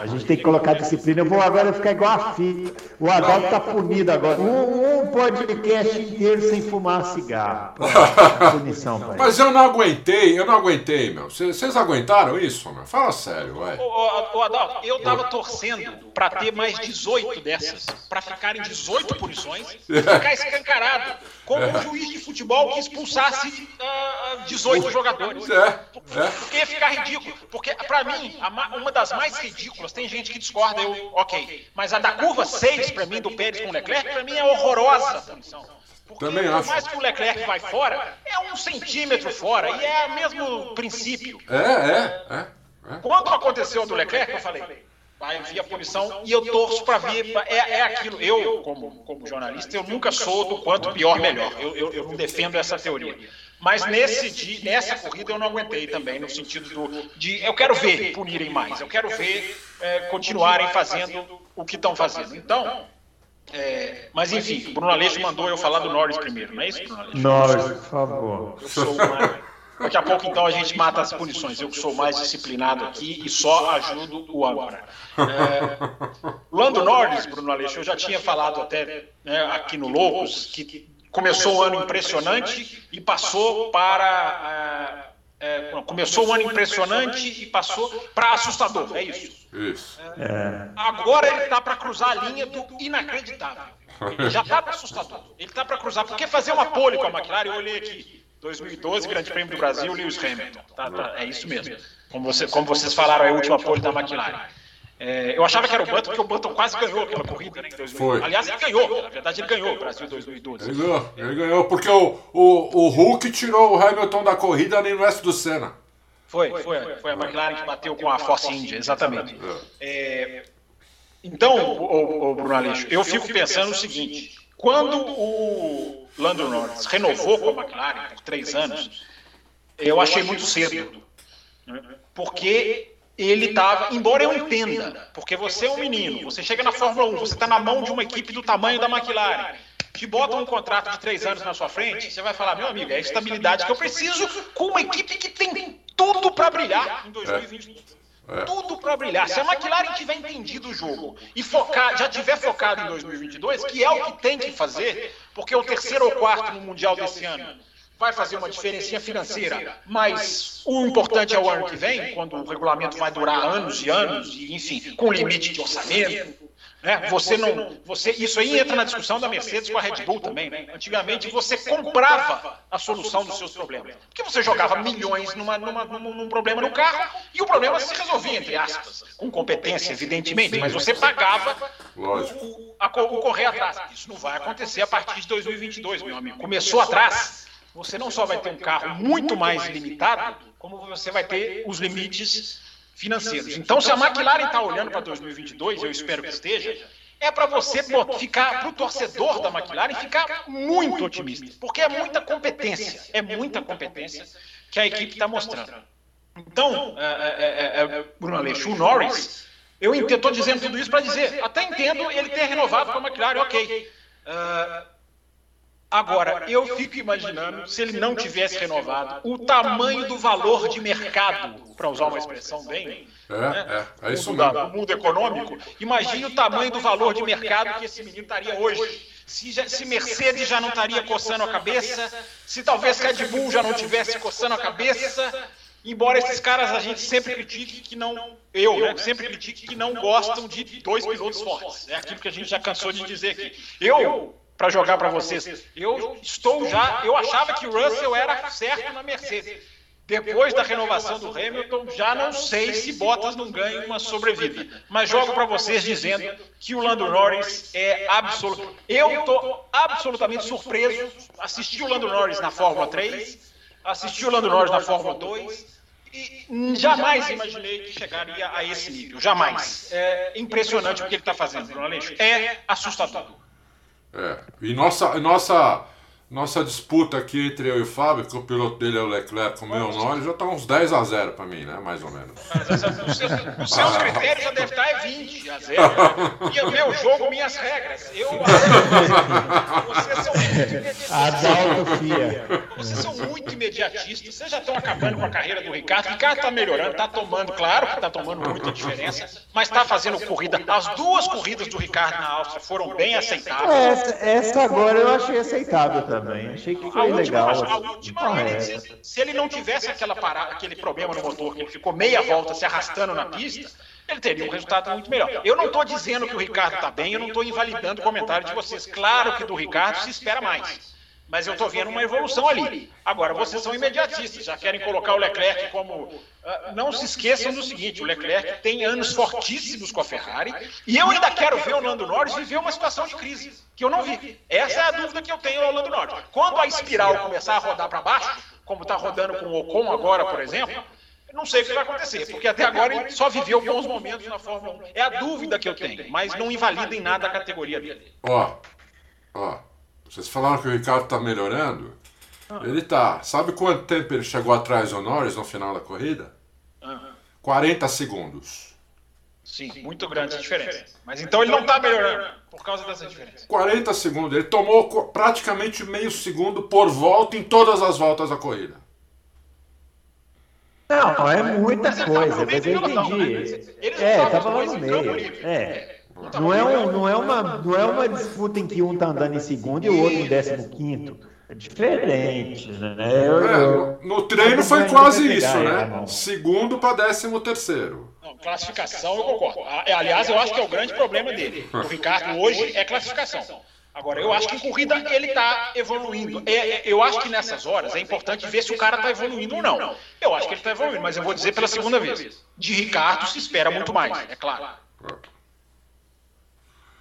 A gente tem que colocar disciplina. Eu vou agora ficar igual a FIA. O Adalto tá punido agora. Um, um podcast inteiro sem fumar cigarro. Punição, pai. Mas eu não aguentei, eu não aguentei, meu. Vocês aguentaram isso, meu? Fala sério, vai. Ô, Adalto, eu tava torcendo pra ter mais 18 dessas. Pra ficar em 18 punições e ficar escancarado. Como um juiz de futebol que expulsasse uh, 18 jogadores. É, é porque ia ficar ridículo. Porque, para mim, uma das mais ridículas, tem gente que discorda, eu, ok. Mas a da curva 6, para mim, do Pérez com o Leclerc, para mim é horrorosa a punição. Porque Também por mais que o Leclerc vai fora, é um centímetro fora, e é o mesmo princípio. É, é, é. é. Quando aconteceu do Leclerc, eu falei, vai vir a punição e eu torço para ver. É, é aquilo. Eu, como, como jornalista, eu nunca sou do quanto pior, melhor. Eu, eu, eu não defendo essa teoria. Mas nesse dia, nessa corrida eu não aguentei também, no sentido do, de eu quero ver punirem mais, eu quero ver é, continuarem fazendo o que estão fazendo. Então, é, mas enfim, Bruno Aleixo mandou eu falar do Norris primeiro, não é isso, Bruno Aleixo? Norris, por favor. Eu sou mais, daqui a pouco então a gente mata as punições. Eu que sou mais disciplinado aqui e só ajudo o agora. É, Lando Norris, Bruno Aleixo, eu já tinha falado até né, aqui no Loucos que começou o ano impressionante e passou para. É, é, começou o ano impressionante e passou para assustador, é isso. Isso. É, agora ele está para cruzar a linha do inacreditável. Ele já está para assustador. Ele está para cruzar, porque fazer uma pole com a McLaren, eu olhei aqui, 2012, Grande Prêmio do Brasil, Lewis Hamilton. Tá, tá, é isso mesmo. Como, você, como vocês falaram, é a última pole da McLaren. É, eu achava que era o Button, porque o Button quase ganhou aquela corrida né, em 2012. Foi. Aliás, ele ganhou, na verdade ele ganhou o Brasil 2012. Ele ganhou, ele ganhou porque o, o, o Hulk tirou o Hamilton da corrida nem no resto do Senna. Foi, foi, foi a McLaren que bateu com a Force India, exatamente. É, então, o, o Bruno Aleixo, eu fico pensando o seguinte, quando o Lando Norris renovou com a McLaren por três anos, eu achei muito cedo, porque ele estava, embora eu entenda, porque você é um menino, você chega na Fórmula 1, você está na mão de uma equipe do tamanho da McLaren, te bota um contrato de três anos na sua frente, você vai falar, meu amigo, é a estabilidade que eu preciso com uma equipe que tem tudo para brilhar em 2020. É. Tudo para brilhar. Se a McLaren tiver entendido o jogo e focar, já tiver focado em 2022, que é o que tem que fazer, porque é o terceiro ou quarto no Mundial desse ano vai fazer uma diferencinha financeira, mas o importante é o ano que vem, quando o regulamento vai durar anos e anos, e, enfim, com limite de orçamento. Né? Você não, você, isso aí entra na discussão da Mercedes com a Red Bull também. Né? Antigamente você comprava a solução dos seus problemas. Porque você jogava milhões numa, numa, num, num problema no carro e o problema se resolvia, entre aspas, com competência, evidentemente, mas você pagava o, o, a, o correr atrás. Isso não vai acontecer a partir de 2022, meu amigo. Começou atrás você não só vai ter um carro muito mais limitado, como você vai ter os limites financeiros. Então, se a McLaren está olhando para 2022, eu espero que esteja, é para você ficar, para o torcedor da McLaren, ficar muito otimista, porque é muita competência, é muita competência que a equipe está mostrando. Então, é, é, é, Bruno Aleixo, o Norris, eu estou dizendo tudo isso para dizer, até entendo ele ter renovado com a McLaren, ok. Uh, Agora, eu fico imaginando, se ele não tivesse renovado, o tamanho do valor de mercado, para usar uma expressão bem. É, né, é, é isso mundo, da, mundo econômico. Imagine o tamanho do valor de mercado que esse menino estaria hoje. Se, se Mercedes já não estaria coçando a cabeça, se talvez Red Bull já não tivesse coçando a cabeça, embora esses caras a gente sempre critique que não, eu né, sempre critique que não gostam de dois pilotos fortes. É aquilo que a gente já cansou de dizer aqui. Eu para jogar para vocês. Eu estou já, eu achava que o Russell era certo na Mercedes. Depois da renovação do Hamilton, já não sei se Bottas não ganha uma sobrevida. Mas jogo para vocês dizendo que o Lando Norris é absoluto. Eu estou absolutamente surpreso. Assisti o Lando Norris na Fórmula 3, assisti o Lando Norris na Fórmula 2 e jamais imaginei que chegaria a esse nível. Jamais. É impressionante o que ele está fazendo, Bruno Aleixo. É assustador. É. E nossa, nossa nossa disputa aqui entre eu e o Fábio, que o piloto dele é o Leclerc com o meu nome, já está uns 10 a 0 para mim, né? Mais ou menos. Os seus, os seus critérios já devem estar é 20 a 0. E meu jogo, minhas regras. Eu. Vocês são muito imediatistas. Vocês são muito imediatistas. Vocês já estão acabando com a carreira do Ricardo. O Ricardo está melhorando, está tomando, claro que está tomando muita diferença, mas está fazendo corrida. As duas corridas do Ricardo na Áustria foram bem aceitáveis. Essa, essa agora eu achei aceitável também também. Achei que foi a legal. Última, a última ele, se, se, ele não tivesse aquela parada, aquele problema no motor, que ele ficou meia volta se arrastando na pista, ele teria um resultado muito melhor. Eu não estou dizendo que o Ricardo está bem, eu não estou invalidando o comentário de vocês. Claro que do Ricardo se espera mais. Mas eu estou vendo uma evolução ali. Agora, vocês são imediatistas, já querem colocar o Leclerc como. Uh, não se esqueçam do seguinte: o Leclerc tem anos fortíssimos com a Ferrari, e eu ainda quero ver o Lando Norris viver uma situação de crise que eu não vi. Essa é a dúvida que eu tenho ao Lando Norris. Quando a espiral começar a rodar para baixo, como está rodando com o Ocon agora, por exemplo, não sei o que vai acontecer, porque até agora ele só viveu bons momentos na Fórmula 1. É a dúvida que eu tenho, mas não invalida em nada a categoria dele. Ó, ó, vocês falaram que o Ricardo está melhorando. Ele tá. Sabe quanto tempo ele chegou atrás do Norris no final da corrida? 40 segundos. Sim, muito grande a diferença. Mas então ele não está melhorando por causa dessa diferença. 40 segundos. Ele tomou praticamente meio segundo por volta em todas as voltas da corrida. Não, é muita coisa, mas eu entendi. É, estava lá no meio. É. Não é, um, não, é uma, não é uma disputa em que um está andando em segundo e o outro em décimo quinto. É diferente, né? Eu, é, no treino foi quase isso, né? Segundo para décimo terceiro. Não, classificação eu concordo. Aliás, eu acho que é o grande problema dele. O Ricardo hoje é classificação. Agora, eu acho que em corrida ele está evoluindo. É, é, eu acho que nessas horas é importante ver se o cara está evoluindo ou não. Eu acho que ele está evoluindo, mas eu vou dizer pela segunda vez. De Ricardo se espera muito mais, é claro.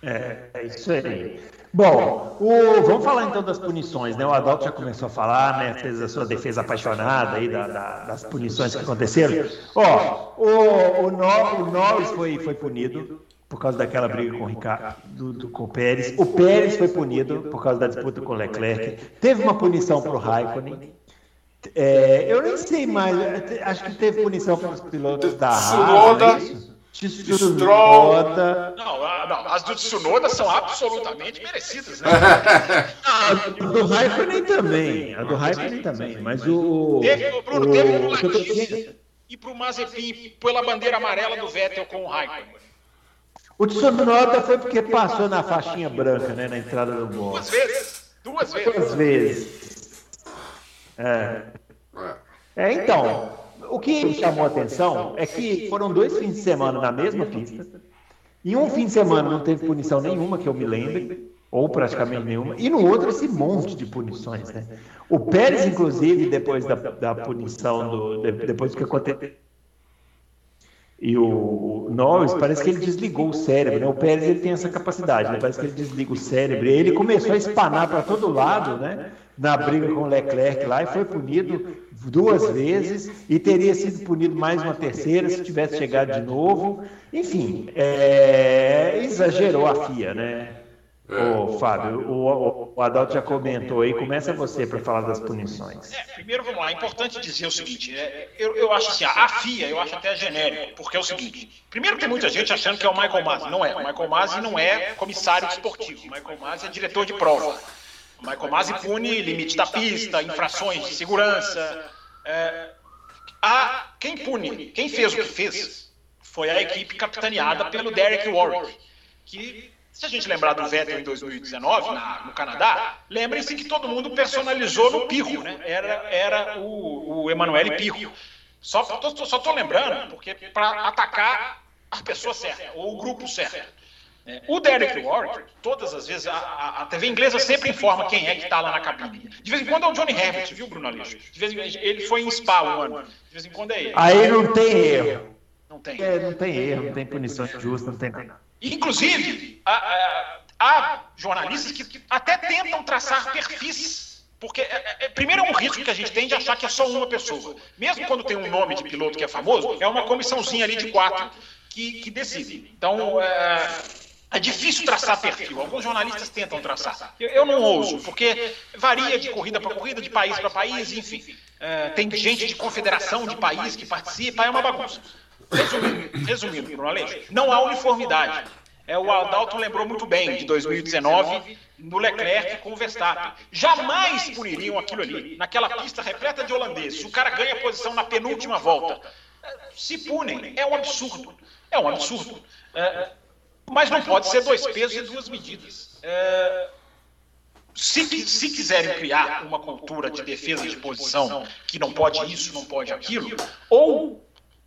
É, é isso aí. Bom, o, vamos falar então das punições, né? O Adalto já começou a falar, né? Fez a sua defesa apaixonada aí da, da, das punições que aconteceram. Ó, o, o, no, o Norris foi, foi punido por causa daquela briga com o Ricardo, do, do, com o Pérez. O Pérez foi punido por causa da disputa com o Leclerc. Teve uma punição para o Raikkonen. É, eu nem sei mais, acho que teve punição para os pilotos da Haas. Tsunoda. Não, não, as do Tsunoda são absolutamente merecidas, né? a do Raikkonen também. A do Raikkonen também. Mas o. Teve, Bruno, o, teve pro Latifi e pro Mazepin pela bandeira amarela do Vettel com o Raikkonen. O Tsunoda foi porque passou na faixinha branca, né? Na entrada do box. Duas vezes. Duas vezes. Duas vezes. É. É, então o que me chamou a atenção é que foram dois fins de semana na mesma pista. Em um fim de semana não teve punição nenhuma, que eu me lembre, ou praticamente nenhuma, e no outro esse monte de punições. Né? O Pérez, inclusive, depois da, da punição, do, depois do que aconteceu. E o Norris, parece que ele desligou o cérebro, né? O Pérez ele tem essa capacidade, né? Parece que ele desliga o cérebro. E ele começou a espanar para todo lado, né? Na briga com o Leclerc lá e foi punido duas vezes e teria sido punido mais uma terceira se tivesse chegado de novo. Enfim, é, exagerou a FIA, né? Ô, Fábio, o, o, Adalto já comentou aí, começa você para falar das punições. É, primeiro, vamos lá, é importante dizer o seguinte, é, eu, eu acho assim, a FIA, eu acho até genérico, porque é o seguinte, primeiro tem muita gente achando que é o Michael Masi, não é, o Michael Masi não é comissário esportivo, o Michael Masi é diretor de prova. Michael Masi pune limite da pista, infrações de segurança, é, a, quem pune, quem fez o que fez, foi a equipe capitaneada pelo Derek Warwick, que, se a gente lembrar do Vettel em 2019, na, no Canadá, lembrem-se que todo mundo personalizou no Pirro, né? Era, era o, o Emanuele Pirro. Só estou lembrando, porque para atacar a pessoa certa, ou o grupo certo. O Derek Warwick, todas as vezes, a, a, a, TV inglesa sempre informa quem é que está lá na cabine. De vez em quando é o Johnny Herbert, viu, Bruno Aleixo? De vez em quando ele foi em Spa um ano. De vez em quando é ele. Aí não tem erro. Não tem. É, não tem erro, não tem punição justa, não tem nada. Inclusive, há, há jornalistas que até tentam traçar perfis Porque, é, é, primeiro, é um risco que a gente tem de achar que é só uma pessoa. Mesmo quando tem um nome de piloto que é famoso, é uma comissãozinha ali de quatro que, que decide. Então, é, é difícil traçar perfil. Alguns jornalistas tentam traçar. Eu, eu não ouso, porque varia de corrida para corrida, de país para país, enfim. É, tem gente de confederação de país que participa, é uma bagunça. Resumindo, resumindo Bruno Aleixo, não há uniformidade. É, o Adalto lembrou muito bem de 2019 no Leclerc com o Verstappen. Jamais puniriam aquilo ali, naquela pista repleta de holandeses. O cara ganha posição na penúltima volta. Se punem, é um absurdo. É um absurdo. É, mas não pode ser dois pesos e duas medidas. É, se, se quiserem criar uma cultura de defesa de posição que não pode isso, não pode aquilo, ou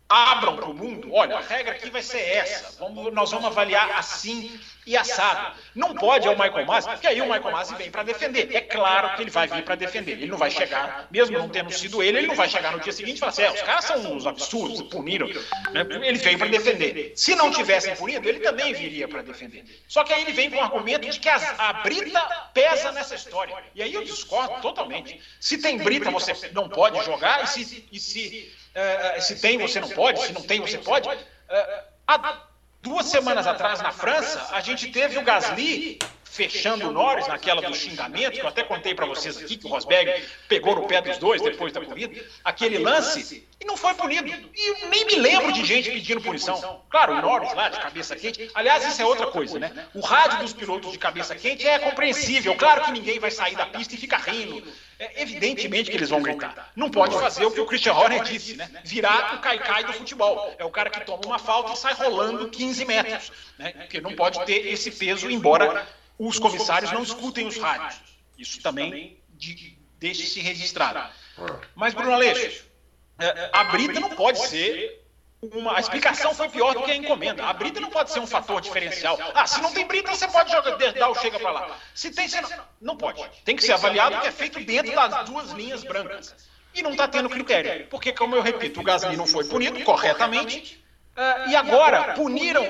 abram para o mundo, olha, a regra aqui vai ser essa, vamos, nós vamos avaliar assim e assado. Não pode é o Michael Masi, porque aí o Michael Masi vem para defender. É claro que ele vai vir para defender. Ele não vai chegar, mesmo não tendo sido ele, ele não vai chegar no dia seguinte e falar assim, é, os caras são uns absurdos, puniram. Né? Ele veio para defender. Se não tivessem punido, ele também viria para defender. Só que aí ele vem com o argumento de que a, a brita pesa nessa história. E aí eu discordo totalmente. Se tem brita, você não pode jogar, e se, e se é, se tem, você não pode, se não tem, você pode. É, há duas semanas atrás, na França, a gente teve o Gasly fechando o Norris naquela do xingamento, que eu até contei para vocês aqui, que o Rosberg pegou no pé dos dois depois da corrida, aquele lance, e não foi punido. E nem me lembro de gente pedindo punição. Claro, o Norris lá, de cabeça quente. Aliás, isso é outra coisa, né? O rádio dos pilotos de cabeça quente é compreensível. Claro que ninguém vai sair da pista e ficar rindo. É, evidentemente que eles vão gritar. Não pode fazer o que o Christian Horner disse, né? Virar o caicai do futebol. É o cara que toma uma falta e sai rolando 15 metros. Né? Porque não pode ter esse peso, embora os comissários não escutem os rádios. Isso também de, deixe-se registrado. Mas, Bruno Aleixo, é, a brita não pode ser uma, a explicação foi pior do que a encomenda. A brita não pode ser um fator diferencial. Ah, se não tem brita, você pode jogar, dar o chega para lá. Se tem, você não, não pode. Tem que ser avaliado que é feito dentro das duas linhas brancas. E não está tendo critério. Porque, como eu repito, o Gasly não foi punido corretamente. Uh, e agora, puniram.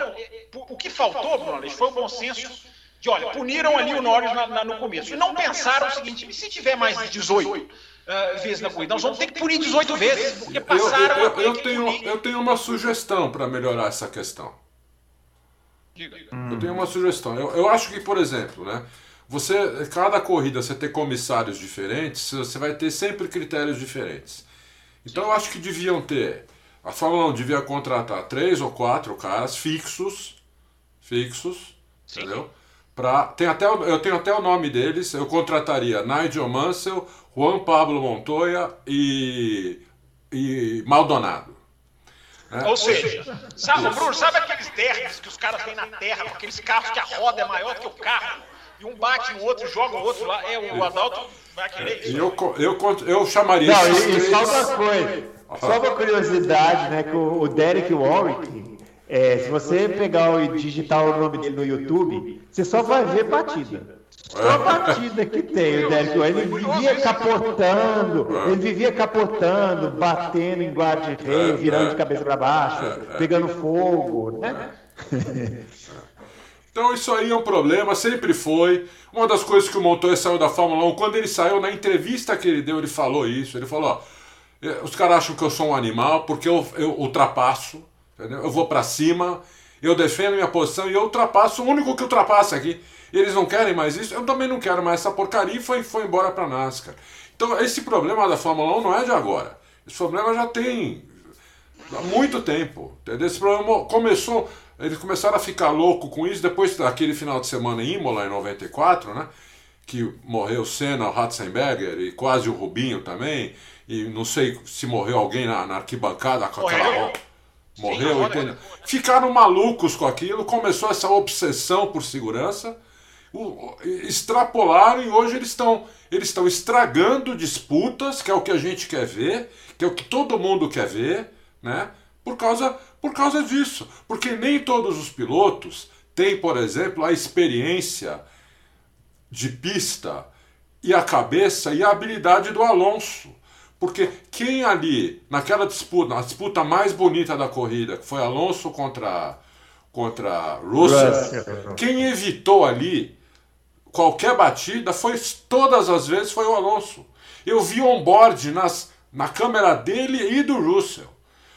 O que faltou, Bruno Aleixo, foi o bom senso de, olha, puniram ali o Norris na, na, no começo. E não pensaram o seguinte: se tiver mais de 18 uh, vezes na corrida. Nós vamos ter que punir 18 vezes, porque passaram eu, eu, eu, eu tenho, eu tenho uma sugestão para melhorar essa questão. Diga. Eu tenho uma sugestão. Eu, eu acho que, por exemplo, né, você, cada corrida você ter comissários diferentes, você vai ter sempre critérios diferentes. Então eu acho que deviam ter. A Fórmula 1 devia contratar três ou quatro caras fixos, fixos, Sim. entendeu? Pra, tem até, eu tenho até o nome deles. Eu contrataria Nigel Mansell, Juan Pablo Montoya e, e Maldonado. É. Ou seja, sabe, Bruno, sabe aqueles derbies que os caras têm na terra, com aqueles carros que a roda é maior que o carro, e um bate no outro, joga o outro lá, é o Adalto vai querer isso. Eu, eu, eu chamaria Não, e, e só uma coisa, só uma curiosidade, né, que o, o Derek Warwick, é, se você pegar e digitar o nome dele no YouTube, você só vai ver batida. Só batida que tem o Derek Ele vivia capotando, ele vivia capotando, batendo em guarda-rei, virando de cabeça para baixo, pegando fogo, né? Então isso aí é um problema, sempre foi. Uma das coisas que o Montoya saiu da Fórmula 1, quando ele saiu, na entrevista que ele deu, ele falou isso. Ele falou, ó, eh, os caras acham que eu sou um animal porque eu, eu ultrapasso, entendeu? eu vou para cima, eu defendo minha posição e eu ultrapasso, o único que ultrapassa aqui eles não querem mais isso, eu também não quero mais essa porcaria e foi, foi embora para NASCAR. Então esse problema da Fórmula 1 não é de agora. Esse problema já tem há muito tempo. Entendeu? Esse problema começou, eles começaram a ficar louco com isso depois daquele final de semana em Imola, em 94, né? Que morreu Senna, o Ratzenberger e quase o Rubinho também. E não sei se morreu alguém na, na arquibancada com aquela morreu, entendeu? Ficaram malucos com aquilo, começou essa obsessão por segurança extrapolaram e hoje eles estão eles estão estragando disputas, que é o que a gente quer ver, que é o que todo mundo quer ver, né? Por causa por causa disso, porque nem todos os pilotos têm, por exemplo, a experiência de pista e a cabeça e a habilidade do Alonso. Porque quem ali, naquela disputa, na disputa mais bonita da corrida, que foi Alonso contra, contra Russell, quem evitou ali qualquer batida, foi todas as vezes foi o Alonso. Eu vi on-board nas, na câmera dele e do Russell.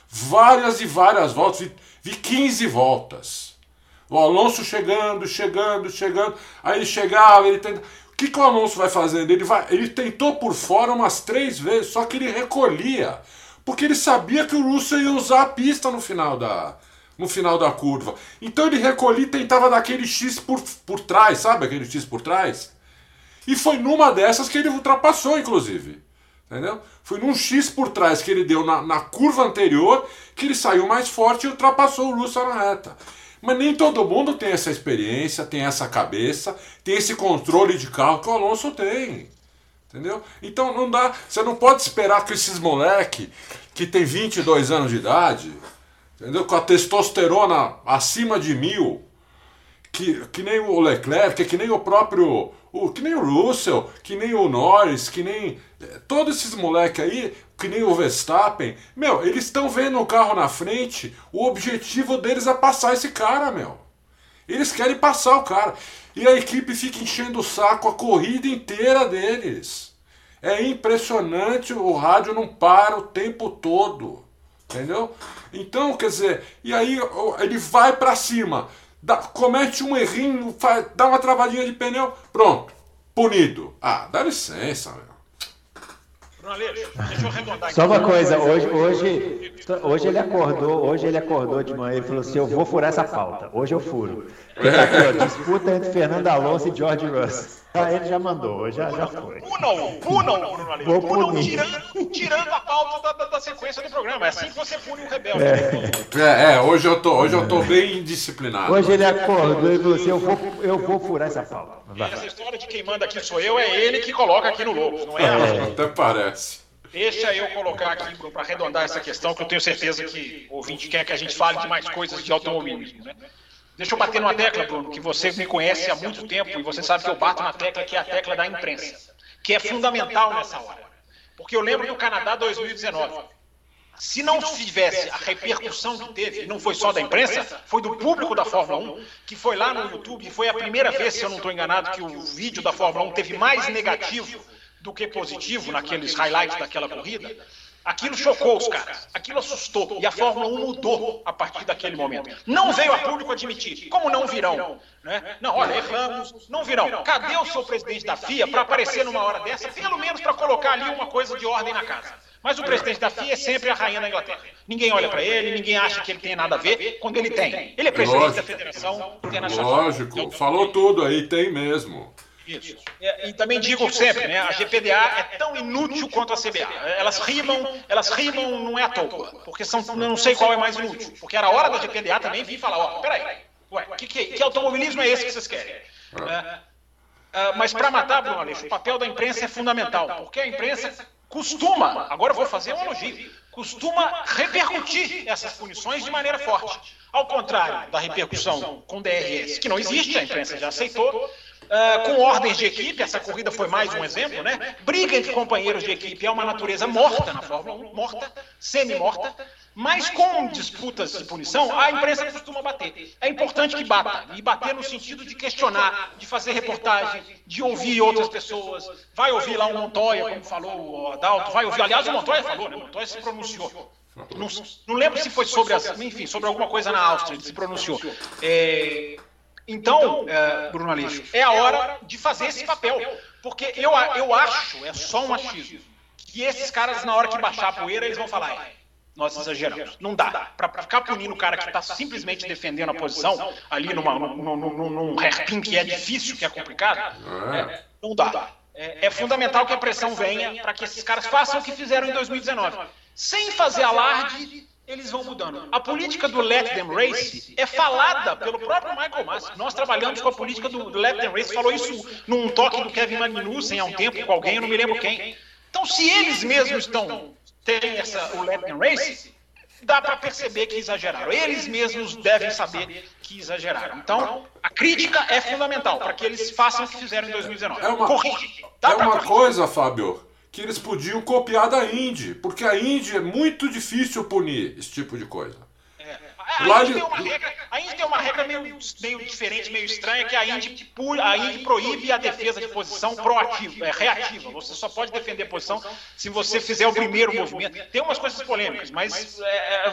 Várias e várias voltas, vi, vi 15 voltas. O Alonso chegando, chegando, chegando. Aí ele chegava, ele tenta. Que, que o Alonso vai fazendo? Ele, vai, ele tentou por fora umas três vezes, só que ele recolhia. Porque ele sabia que o Russell ia usar a pista no final da, no final da curva. Então ele recolhia e tentava dar aquele X por, por trás, sabe aquele X por trás? E foi numa dessas que ele ultrapassou, inclusive. Entendeu? Foi num X por trás que ele deu na, na curva anterior que ele saiu mais forte e ultrapassou o Russell na reta. Mas nem todo mundo tem essa experiência, tem essa cabeça, tem esse controle de carro que o Alonso tem. Entendeu? Então não dá. Você não pode esperar que esses moleque que tem 22 anos de idade, entendeu? Com a testosterona acima de mil, que, que nem o Leclerc, que nem o próprio. O, que nem o Russell, que nem o Norris, que nem. Eh, todos esses moleques aí, que nem o Verstappen, meu, eles estão vendo o carro na frente, o objetivo deles é passar esse cara, meu. Eles querem passar o cara. E a equipe fica enchendo o saco a corrida inteira deles. É impressionante, o rádio não para o tempo todo. Entendeu? Então, quer dizer, e aí ele vai para cima, dá, comete um errinho, faz, dá uma travadinha de pneu, pronto, punido. Ah, dá licença, meu. Só uma coisa, hoje, hoje, hoje ele acordou, hoje ele acordou de manhã e falou assim: eu vou furar essa falta. Hoje eu furo. Tá aqui, ó, disputa entre Fernando Alonso e George Russell. Ah, ele já mandou, já, já foi. Punam, punam. Vou punam tirando, tirando a pauta da, da, da, sequência do programa. É assim que você pune um rebelde. É, é, é hoje, eu tô, hoje eu tô bem indisciplinado. Hoje ele acordou e falou assim: eu vou, eu vou furar essa pauta. Essa história de quem manda aqui sou eu, é ele que coloca aqui no lobo, não é, é. Até parece. Deixa eu colocar aqui para arredondar essa questão, que eu tenho certeza que o ouvinte quer que a gente fale de mais coisas de automobilismo. Né? Deixa eu bater numa tecla, Bruno, que você me conhece há muito tempo e você sabe que eu bato na tecla que é a tecla da imprensa, que é fundamental nessa hora. Porque eu lembro do Canadá 2019. Se não tivesse a repercussão que teve, não foi só da imprensa, foi do público da Fórmula 1, que foi lá no YouTube, e foi a primeira vez, se eu não estou enganado, que o vídeo da Fórmula 1 teve mais negativo do que positivo naqueles highlights daquela corrida. Aquilo chocou os caras, aquilo assustou e a Fórmula 1 mudou a partir daquele momento. Não veio a público admitir, como não virão? Né? Não, olha, erramos, não virão. Cadê o seu presidente da FIA para aparecer numa hora dessa, pelo menos para colocar ali uma coisa de ordem na casa? Mas o presidente da FIA é sempre a rainha da Inglaterra. Ninguém olha para ele, ninguém acha que ele tem nada a ver quando ele tem. Ele é presidente Lógico. da Federação Internacional. Lógico, falou tudo aí, tem mesmo. Isso. É, e também digo sempre, né, a GPDA é tão inútil quanto a CBA. Elas rimam, elas rimam não é à toa, porque são, não sei qual é mais inútil. Porque era hora da GPDA também vir falar, ó, peraí, ué, que, que, que automobilismo é esse que vocês querem? É, é, mas para matar, Bruno Aleixo, o papel da imprensa é fundamental, porque a imprensa costuma, agora eu vou fazer um elogio, costuma repercutir essas punições de maneira forte. Ao contrário da repercussão com DRS, que não existe, a imprensa já aceitou, Uh, com ordens de equipe, essa corrida foi mais um exemplo, né? Briga entre companheiros de equipe é uma natureza morta na Fórmula 1, morta, semi-morta, mas com disputas de punição, a imprensa costuma bater. É importante que bata, e bater no sentido de questionar, de fazer reportagem, de ouvir outras pessoas. Vai ouvir lá o Montoya, como falou o Adalto, vai ouvir, aliás, o Montoya falou, né? O Montoya se pronunciou. Não, não lembro se foi sobre, as, enfim, sobre alguma coisa na Áustria, ele se pronunciou. É, então, é, Bruno Aleixo, é a hora de fazer esse papel. Porque eu, eu acho, é só um achismo, que esses caras, na hora que baixar a poeira, eles vão falar. É, nós exageramos. Não dá. Para ficar punindo o cara que está simplesmente defendendo a posição, ali numa, num, num, num hairpin que é difícil, que é complicado, é, não dá. É, é fundamental que a pressão venha para que esses caras façam o que fizeram em 2019. Sem fazer alarde eles vão mudando. A política do Let Them Race é falada pelo próprio Michael Masi. Nós trabalhamos com a política do, Let Them Race, falou isso num toque do Kevin Magnussen há um tempo com alguém, eu não me lembro quem. Então, se eles mesmos estão têm essa, o Let Them Race, dá para perceber que exageraram. Eles mesmos devem saber que exageraram. Então, a crítica é fundamental para que eles façam o que fizeram em 2019. É uma, é uma coisa, Fábio, que eles podiam copiar da Indy, porque a Indy é muito difícil punir esse tipo de coisa. É, a, Lá Indy ele- tem uma regra, a Indy tem uma regra meio, meio diferente, meio estranha, que a Indy, pu- a Indy proíbe a defesa de posição proativa, é, reativa. Você só pode defender a posição se você fizer o primeiro movimento. Tem umas coisas polêmicas, mas é, é,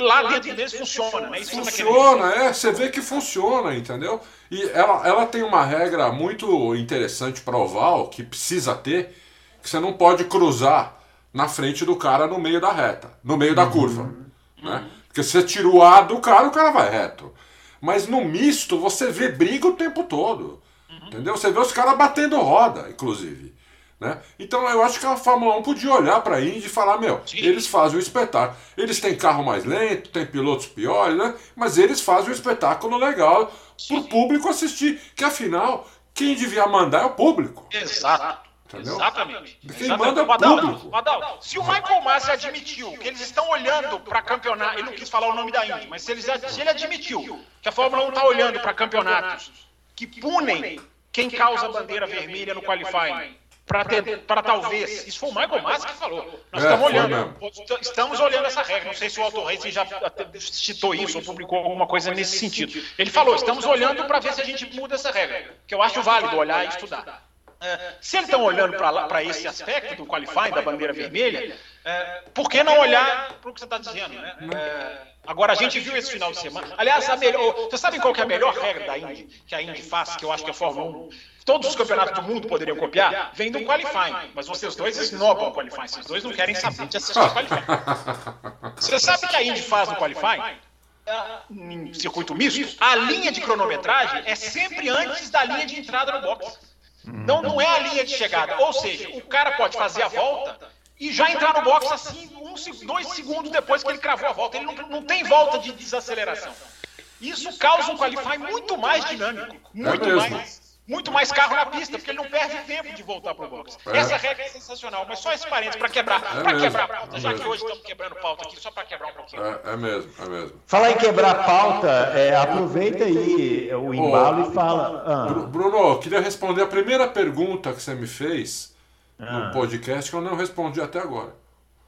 lá dentro deles funciona, né? Isso Funciona, é, você vê que funciona, entendeu? E ela, ela tem uma regra muito interessante para oval, que precisa ter, que você não pode cruzar na frente do cara no meio da reta, no meio da curva. Né? Porque se você tira o A do cara, o cara vai reto. Mas no misto, você vê briga o tempo todo. Entendeu? Você vê os caras batendo roda, inclusive. Né? Então eu acho que a Fórmula 1 podia olhar para a Indy e falar, meu, eles fazem o espetáculo. Eles têm carro mais lento, tem pilotos piores, né? Mas eles fazem um espetáculo legal pro público assistir. Que afinal, quem devia mandar é o público. Exato. Entendeu? Exatamente. Quem Exatamente. Adalto, se o Michael Masi admitiu que eles estão olhando para campeonato, ele não quis falar o nome da Indy, mas se, eles, se ele admitiu que a Fórmula 1 está olhando para campeonatos que punem quem causa a bandeira vermelha no qualifying, para talvez, isso foi o Michael Masi que falou, nós É, estamos olhando, estamos olhando essa regra, não sei se o Auto Racing já citou isso ou publicou alguma coisa nesse sentido. Ele falou, estamos olhando para ver se a gente muda essa regra, que eu acho válido olhar e estudar. É, se eles estão olhando para esse aspecto do qualifying, da bandeira vermelha, é, por que não olhar para o que você está dizendo? Né? É, agora, a gente viu esse final de semana. Aliás, a melhor, vocês sabem qual é a melhor regra da Indy, que a Indy faz, que eu acho que a Fórmula 1, todos os campeonatos do mundo poderiam copiar? Vem do qualifying. Mas vocês dois esnobam o qualifying. Vocês dois não querem saber de assistir o qualifying. Você sabe o que a Indy faz no qualifying? Em circuito misto, a linha de cronometragem é sempre antes da linha de entrada no box. Então não é a linha de chegada. Ou seja, o cara pode fazer a volta e já entrar no box assim, um, dois segundos depois que ele cravou a volta. Ele não, não tem volta de desaceleração. Isso causa um qualify muito mais dinâmico. Muito mesmo. mais. Muito mais carro na pista, porque ele não perde tempo de voltar pro box. É. Essa regra é sensacional, mas só esse parênteses para quebrar, É para quebrar a pauta, é já que hoje estamos quebrando pauta aqui, só para quebrar um pouquinho. É, é mesmo, é mesmo. Falar em quebrar pauta, é, aproveita aí o embalo e fala. Ah, Bruno, eu queria responder a primeira pergunta que você me fez Ah. no podcast que eu não respondi até agora.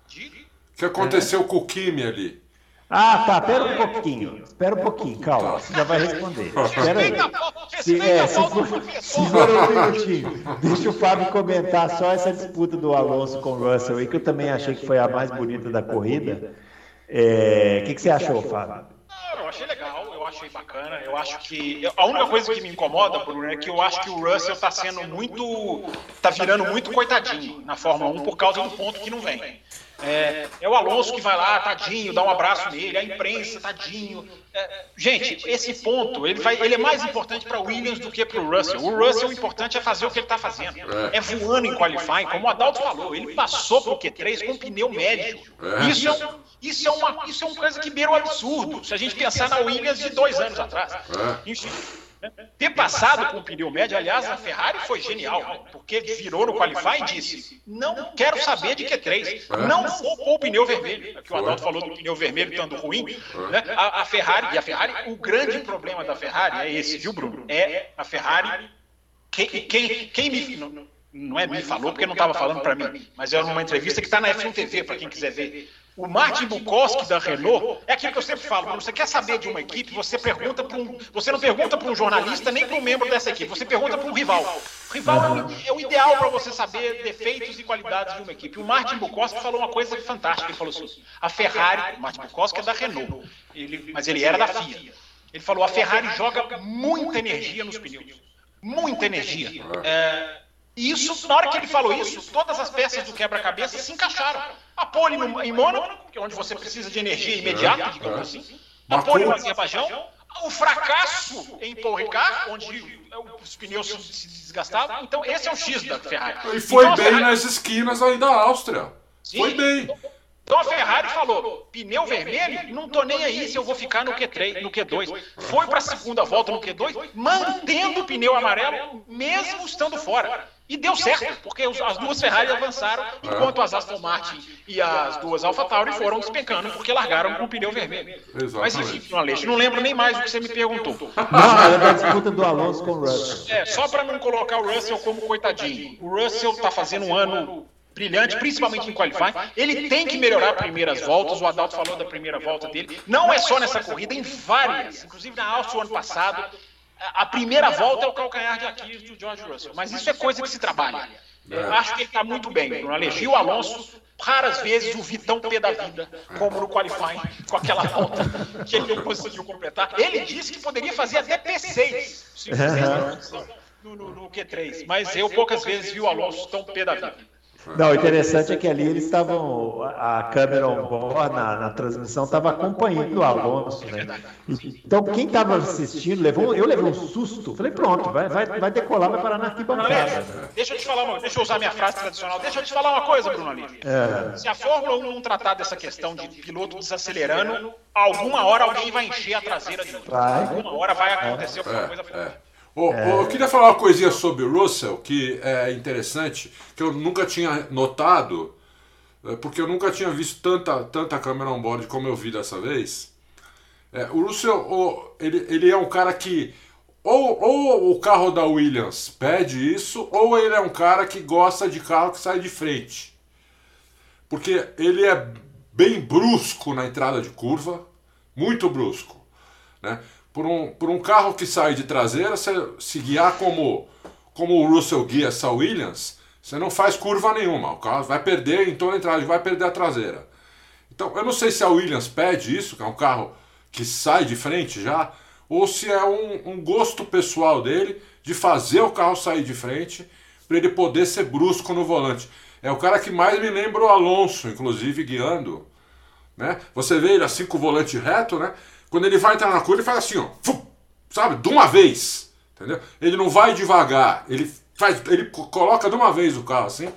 O que aconteceu com o Kimi ali? Ah, tá, pera um pouquinho. Espera um pouquinho, calma, você já vai responder. Espera aí. Se, é, se for, se for um minutinho, deixa o Fábio comentar só essa disputa do Alonso com o Russell aí, que eu também achei que foi a mais bonita da corrida. É, O que, que você achou, Fábio? Não, eu achei legal, eu achei bacana. Eu acho que. eu- a única coisa que me incomoda, Bruno, é que eu acho que o Russell tá sendo muito. tá virando muito coitadinho na Fórmula 1 por causa do ponto que não vem. É, é o Alonso que vai lá, tadinho, dá um abraço nele, a imprensa, tadinho. É, gente, esse ponto, ele, vai, ele é mais importante para Williams do que para o Russell. O Russell, o importante é fazer o que ele está fazendo. É voando em qualifying, como o Adalto falou. Ele passou pro Q3 com pneu médio. É. Isso é, um, isso, é uma, isso é uma coisa que beira o absurdo. Se a gente pensar na Williams de dois anos atrás. É. Enfim, ter passado com o pneu médio, aliás, a Ferrari foi genial, né? porque virou no Qualify e disse: não quero saber de Q3, não vou pôr o pneu vermelho. Que o Adalto falou do pneu vermelho estando ruim. Né? A, a Ferrari, e a Ferrari, o grande problema da Ferrari é esse, viu, Bruno? É a Ferrari. Quem, quem, quem me. Não, não é me falou, porque não estava falando para mim, mas era uma entrevista que está na F1 TV, para quem quiser ver. O Martin Bukowski da Renault é aquilo que eu sempre falo, Bruno, você quer saber de uma equipe, você pergunta para um, você não pergunta para um jornalista nem para um membro dessa equipe, você pergunta para um rival. O rival é o, é ideal para você saber defeitos e qualidades de uma equipe. O Martin Bukowski falou uma coisa fantástica, ele falou assim: a Ferrari, o Martin Bukowski é da Renault, ele, mas ele era da FIA. Ele falou: a Ferrari joga muita energia nos pneus, muita energia. É, isso, na hora que ele falou isso, todas as peças do quebra-cabeça se encaixaram. A pole no, em Mônaco, que é onde você precisa de energia imediata, digamos assim. A pole no Azerbaijão. O fracasso em Paul Ricard, onde os pneus se desgastavam. Então, esse é o X da Ferrari. E foi Então, bem Ferrari- nas esquinas aí da Áustria. Sim. Foi bem. Então a Ferrari falou: pneu vermelho, não tô nem aí se eu vou ficar no Q3, no Q2. Foi para a segunda volta no Q2, mantendo o pneu amarelo, mesmo estando fora. E deu certo, porque as duas Ferrari avançaram, enquanto as Aston Martin e as duas AlphaTauri foram despencando, porque largaram com o pneu vermelho. Mas Exatamente. enfim, Aleixo, não lembro nem mais do que você me perguntou. Não, era da disputa do Alonso com o Russell. É, só para não colocar o Russell como coitadinho. O Russell tá fazendo um ano brilhante, principalmente em qualifying. Ele tem que melhorar primeiras voltas. O Adalto falou da primeira volta dele. Não é só nessa corrida, em várias. Inclusive na Áustria, ano passado, a primeira volta é o calcanhar de Aquiles do George Russell. Mas isso é coisa que se trabalha. Eu acho que ele está muito bem, Bruno Alegi. O Alonso, raras vezes o Vitão pé da vida, como no qualifying, com aquela volta que ele não conseguiu completar. Ele disse que poderia fazer até P6, se fizesse no, no, no Q3. Mas eu poucas vezes vi o Alonso tão pé da vida. Não, o interessante é que ali eles estavam, a câmera on-board na, na, transmissão estava acompanhando o Alonso, né? Então quem estava assistindo, levou, eu levei um susto, falei, pronto, vai, vai, vai decolar, vai parar na arquibancada. Deixa eu te falar, uma, deixa eu usar minha frase tradicional, deixa eu te falar uma coisa, Bruno Alívio. É. Se a Fórmula 1 não tratar dessa questão de piloto desacelerando, alguma hora alguém vai encher a traseira de novo. Alguma hora vai acontecer alguma é, coisa. É. Oh, é... oh, eu queria falar uma coisinha sobre o Russell, que é interessante, que eu nunca tinha notado, é, porque eu nunca tinha visto tanta, tanta câmera on-board como eu vi dessa vez. É, o Russell, oh, ele, ele é um cara que ou, ou o carro da Williams pede isso, ou ele é um cara que gosta de carro que sai de frente. Porque ele é bem brusco na entrada de curva, muito brusco. Né? Por um, por um carro que sai de traseira, você se guiar como, como o Russell guia essa Williams, você não faz curva nenhuma. O carro vai perder em toda a entrada, vai perder a traseira. Então, eu não sei se a Williams pede isso, que é um carro que sai de frente já, ou se é um, um gosto pessoal dele de fazer o carro sair de frente para ele poder ser brusco no volante. É o cara que mais me lembra o Alonso, inclusive, guiando. Né? Você vê ele assim com o volante reto, né? Quando ele vai entrar na curva, ele faz assim, ó, sabe, de uma vez, entendeu? Ele não vai devagar, ele faz, ele coloca de uma vez o carro assim.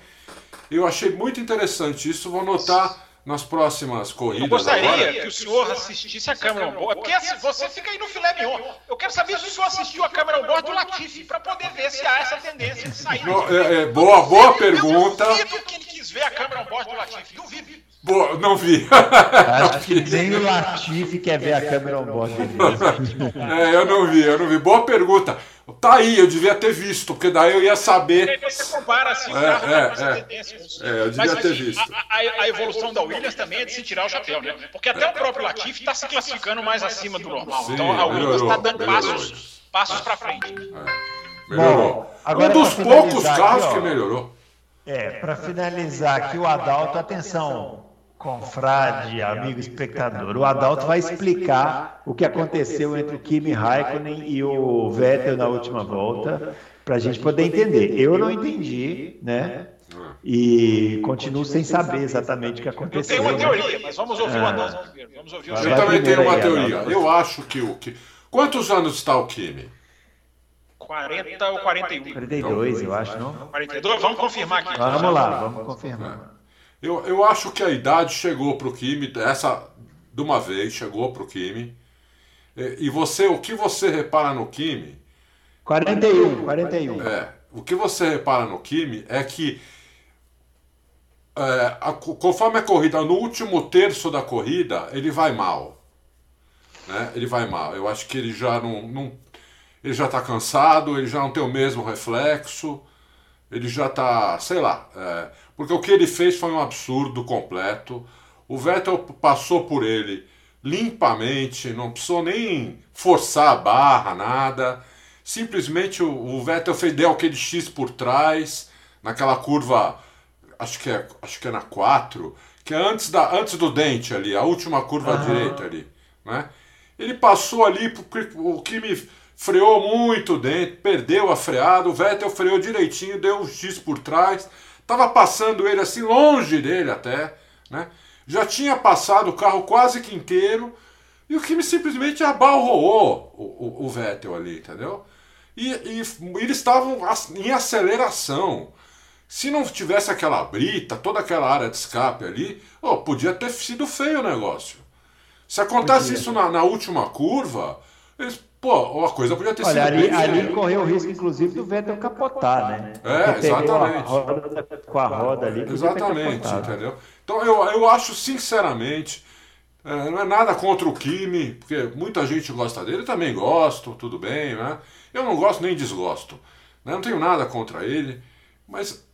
Eu achei muito interessante isso, vou notar nas próximas corridas. Eu gostaria agora. que o senhor assistisse a câmera on-board, porque assim, você fica aí no filé mignon. Eu quero saber se o senhor assistiu a câmera on-board do Latifi, para poder ver se há essa tendência de sair. é, é, boa, boa pergunta. Eu duvido que ele quis ver a câmera on-board do Latifi, duvido. Boa, não vi. Acho que nem o Latifi quer ver a câmera on-board dele. é, eu não vi, eu não vi. Boa pergunta. Tá aí, eu devia ter visto, porque daí eu ia saber. Aí você compara assim, é, é, é, é, eu devia Mas, ter assim, visto. A, a, a, evolução da Williams também é de se tirar o chapéu, né? Porque até o próprio Latifi está se classificando mais acima do normal. Sim, então a Williams está dando melhorou. passos, passos para frente. É, melhorou. Bom, um dos poucos carros aqui, que melhorou. É, para finalizar aqui, o Adalto, atenção confrade, amigo espectador. O Adalto vai explicar o que aconteceu entre o Kimi Raikkonen e o Vettel na última volta, para a gente poder entender. Eu não entendi, né? E continuo sem saber exatamente o que aconteceu. Eu tenho uma teoria, mas vamos ouvir o ah. Adalto. Vamos ouvir o Eu também tenho uma teoria. Eu acho que o que. Quantos anos está o Kimi? 40 ou 41? 42, eu acho, não? 42? Vamos confirmar aqui. Vamos lá, vamos confirmar. Eu, eu acho que a idade chegou para o Kimi, essa de uma vez chegou para o Kimi. E você, o que você repara no Kimi? 41, 41. É, o que você repara no Kimi é que é, a, conforme a corrida, no último terço da corrida, ele vai mal. Né? Ele vai mal. Eu acho que ele já não, não ele já está cansado, ele já não tem o mesmo reflexo, ele já está, sei lá. É, porque o que ele fez foi um absurdo completo. O Vettel passou por ele limpamente, não precisou nem forçar a barra, nada. Simplesmente o, o Vettel fez, deu aquele X por trás, naquela curva, acho que é, acho que é na 4, que é antes, da, antes do dente ali, a última curva uhum. direita ali. Né? Ele passou ali, porque o que me freou muito dentro, perdeu a freada, o Vettel freou direitinho, deu um X por trás Tava passando ele assim, longe dele até, né? Já tinha passado o carro quase que inteiro e o Kimi simplesmente abalroou o, o, o Vettel ali, entendeu? E, e, eles estavam em aceleração. Se não tivesse aquela brita, toda aquela área de escape ali, oh, podia ter sido feio o negócio. Se acontece podia. isso na, na última curva, eles Pô, a coisa podia ter Olha, sido. Ali, ali correu o risco, inclusive, do Vettel capotar, né? É, exatamente. Roda, com a roda ali. Exatamente, entendeu? Então eu, eu acho, sinceramente, é, não é nada contra o Kimi, porque muita gente gosta dele, eu também gosto, tudo bem, né? Eu não gosto nem desgosto. Né? Não tenho nada contra ele, mas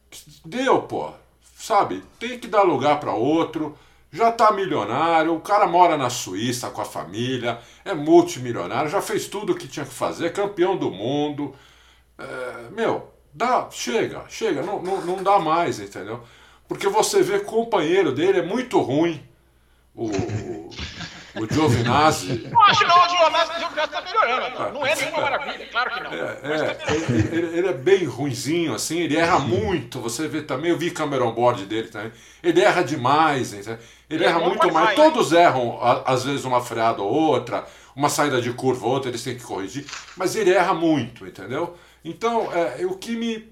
deu, pô. sabe, tem que dar lugar para outro. Já tá milionário, o cara mora na Suíça com a família, é multimilionário, já fez tudo o que tinha que fazer, campeão do mundo. É, meu, dá, chega, chega, não, não, não dá mais, entendeu? Porque você vê companheiro dele é muito ruim. O, o, o Giovinazzi. Não acho não, o Giovinazzi, o Giovinazzi tá melhorando. Não é nenhuma maravilha, claro que não. É, é, ele, ele, ele, é bem ruinzinho, assim, ele erra muito. Você vê também, eu vi Cameron Board dele também. Ele erra demais, entendeu? Ele erra muito mais. Todos erram, às vezes, uma freada ou outra, uma saída de curva ou outra, eles têm que corrigir. Mas ele erra muito, entendeu? Então, é, o que me.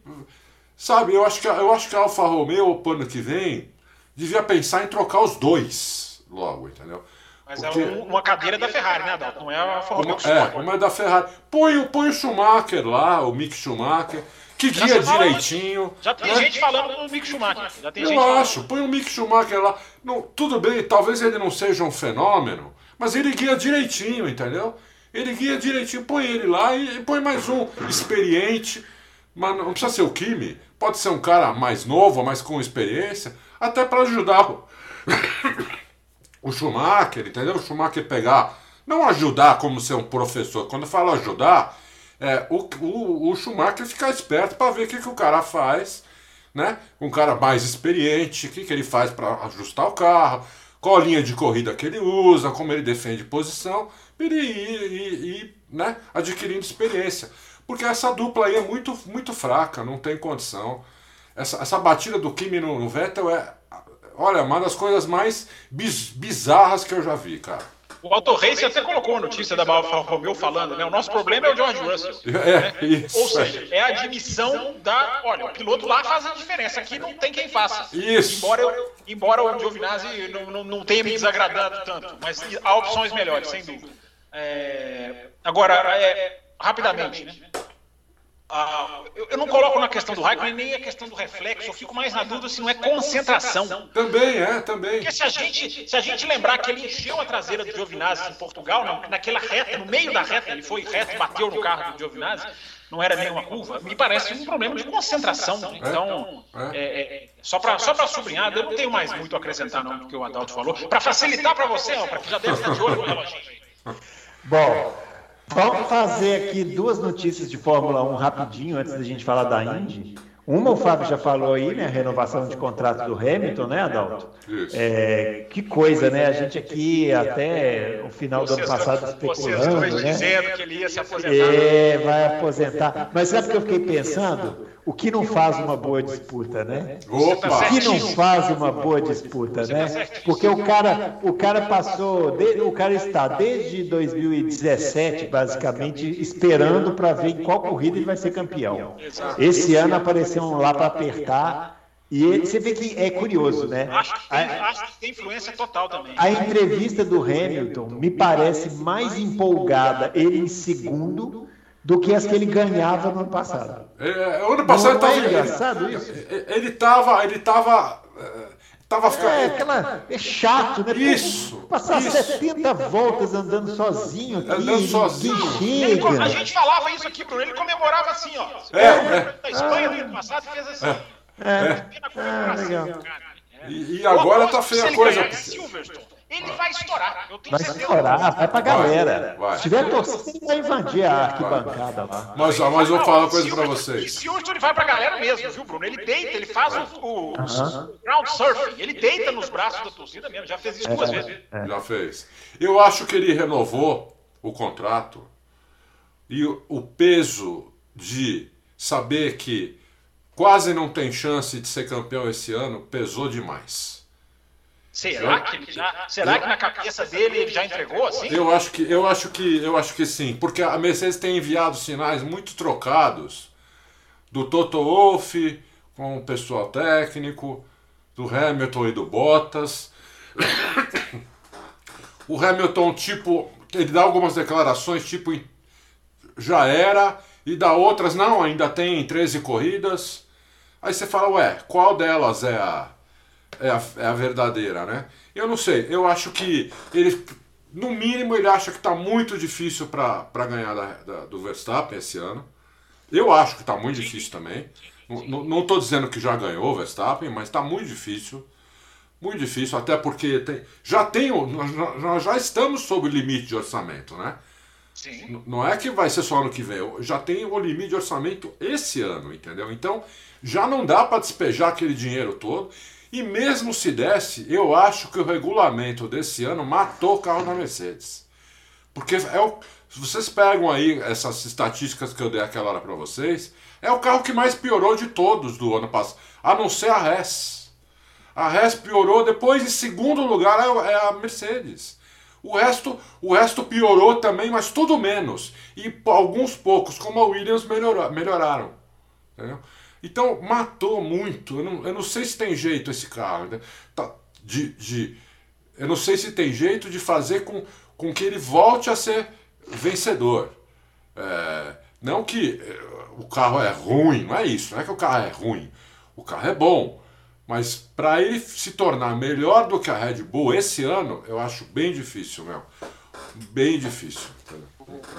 Sabe, eu acho que, eu acho que a Alfa Romeo, pro ano que vem, devia pensar em trocar os dois logo, entendeu? Mas é Porque... é uma cadeira da Ferrari, né, Adalto? Não é a Romeo. Uma, é, uma é da Ferrari. Põe, põe o Schumacher lá, o Mick Schumacher que guia direitinho. Já tem né? gente falando do Mick Schumacher. Já tem eu gente acho, falando. põe o Mick Schumacher lá. Não, tudo bem, talvez ele não seja um fenômeno, mas ele guia direitinho, entendeu? Ele guia direitinho, põe ele lá e, e põe mais um experiente, mas não precisa ser o Kimi, pode ser um cara mais novo, mas com experiência, até para ajudar o, o Schumacher, entendeu? O Schumacher pegar, não ajudar como ser um professor, quando eu falo ajudar, é, o, o, o Schumacher ficar esperto para ver o que, que o cara faz, né? Um cara mais experiente, o que, que ele faz para ajustar o carro, qual linha de corrida que ele usa, como ele defende posição, e ir, né, adquirindo experiência. Porque essa dupla aí é muito, muito fraca, não tem condição. Essa, essa batida do Kimi no, no Vettel é, olha, uma das coisas mais biz, bizarras que eu já vi, cara. O Auto Race até colocou a notícia da Alfa Romeo falando, né? O nosso problema é o George Russell. É, né? isso. Ou seja, é a admissão da. Olha, o piloto lá faz a diferença. Aqui não tem quem faça. Isso. Embora, eu, embora o Giovinazzi não, não, não tenha me desagradado tanto, mas há opções melhores, sem dúvida. É... Agora, é... rapidamente, né? Ah, eu, eu, não coloco na questão do Raikkonen nem a questão do reflexo, eu fico mais na dúvida se não é concentração. Também é, também. Porque se a gente, se a gente lembrar que ele encheu a traseira do Giovinazzi em Portugal, naquela reta, no meio da reta, ele foi reto, bateu no carro do Giovinazzi, não era nenhuma curva, me parece um problema de concentração. Então, é, é, é, só para só sublinhar, eu não tenho mais muito a acrescentar não, do que o Adalto falou, para facilitar para você, para que já deve estar de olho no relógio. Bom, Vamos fazer aqui duas notícias de Fórmula 1 rapidinho antes da gente falar da Indy. Uma o Fábio já falou aí, né? A renovação de contrato do Hamilton, né, Adalto? É, que coisa, né? A gente aqui até o final do ano passado especulando, né? dizendo que ele ia se aposentar. É, vai aposentar. Mas sabe o que eu fiquei pensando? O que não faz uma boa disputa, né? Opa. O que não faz uma boa disputa, né? Porque o cara, o cara passou, o cara está desde 2017, basicamente, esperando para ver em qual corrida ele vai ser campeão. Esse ano apareceu um lá para apertar. E ele, você vê que é curioso, né? Acho que, tem, acho que tem influência total também. A entrevista do Hamilton me parece mais empolgada, ele em segundo, do que as que ele ganhava no ano passado. É, é ano passado não, é engraçado isso. Ele estava, ele estava, tava ficando. É, aquela, é chato, né? Isso. Passar isso. 70 voltas andando sozinho aqui. Andando sozinho. Chega. a gente falava isso aqui, Bruno. Ele comemorava assim, ó. É, é. Da Espanha no ano passado fez assim. É. é. Ah, legal. E, e agora tá feia a coisa. Silverstone ele vai estourar. Eu tenho vai certeza. estourar, vai pra galera. Vai, vai. Se tiver torcendo, vai invadir a arquibancada lá. Mas, mas eu vou falar uma coisa pra vocês. E se hoje ele vai pra galera mesmo, viu, Bruno? Ele deita, ele faz o, o, o ground surfing. Ele deita nos braços da torcida mesmo. Já fez isso duas é, vezes. É. Já fez. Eu acho que ele renovou o contrato e o, o peso de saber que quase não tem chance de ser campeão esse ano pesou demais. Será que ele já, será que na cabeça dele ele já entregou assim? Eu acho que eu acho que eu acho que sim, porque a Mercedes tem enviado sinais muito trocados do Toto Wolff com o pessoal técnico, do Hamilton e do Bottas. o Hamilton tipo, ele dá algumas declarações tipo já era e dá outras não, ainda tem 13 corridas. Aí você fala, ué, qual delas é a é a, é a verdadeira, né? Eu não sei, eu acho que ele, no mínimo, ele acha que está muito difícil para ganhar da, da, do Verstappen esse ano. Eu acho que está muito difícil também. Não estou dizendo que já ganhou o Verstappen, mas está muito difícil. Muito difícil, até porque tem, já tem, nós já estamos sob o limite de orçamento, né? Sim. Não é que vai ser só ano que vem, já tem o limite de orçamento esse ano, entendeu? Então já não dá para despejar aquele dinheiro todo. E mesmo se desse, eu acho que o regulamento desse ano matou o carro da Mercedes. Porque é o, se vocês pegam aí essas estatísticas que eu dei aquela hora para vocês, é o carro que mais piorou de todos do ano passado, a não ser a Res. A Res piorou, depois em segundo lugar é, é a Mercedes. O resto, o resto piorou também, mas tudo menos. E alguns poucos, como a Williams, melhorou, melhoraram. Entendeu? Então matou muito. Eu não, eu não sei se tem jeito esse carro. Né? Tá, de, de, eu não sei se tem jeito de fazer com, com que ele volte a ser vencedor. É, não que é, o carro é ruim, não é isso, não é que o carro é ruim. O carro é bom. Mas para ele se tornar melhor do que a Red Bull esse ano, eu acho bem difícil, meu. Bem difícil.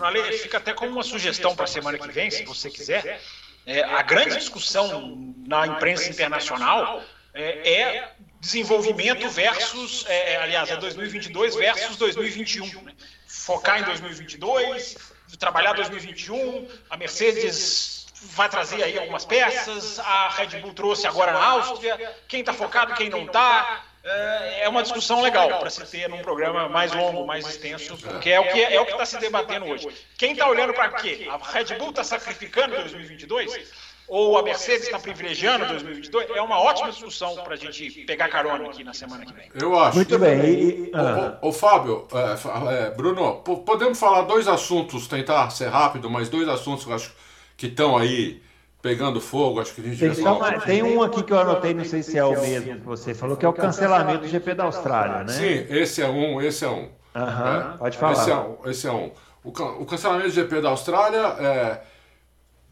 Ale, fica até como uma sugestão para a semana que vem, se você quiser. É, a grande discussão na imprensa internacional é, é desenvolvimento versus, é, aliás, é 2022 versus 2021. Né? Focar em 2022, trabalhar 2021, a Mercedes vai trazer aí algumas peças, a Red Bull trouxe agora na Áustria, quem está focado, quem não está. É uma discussão legal para se ter num programa mais longo, mais extenso, porque é o que é o que está se debatendo hoje. Quem está olhando para quê? A Red Bull está sacrificando 2022? ou a Mercedes está privilegiando 2022, é uma ótima discussão para a gente pegar carona aqui na semana que vem. Eu acho. Muito bem. E, ah. o, o, Fábio, é, é, Bruno, podemos falar dois assuntos, tentar ser rápido, mas dois assuntos que acho que estão aí pegando fogo, acho que a gente tem, tem um aqui que eu anotei, não sei se é o mesmo que você falou, que é o cancelamento do GP da Austrália, né? Sim, esse é um, esse é um. Uhum, é, pode falar. Esse é um. Esse é um. O, o cancelamento do GP da Austrália é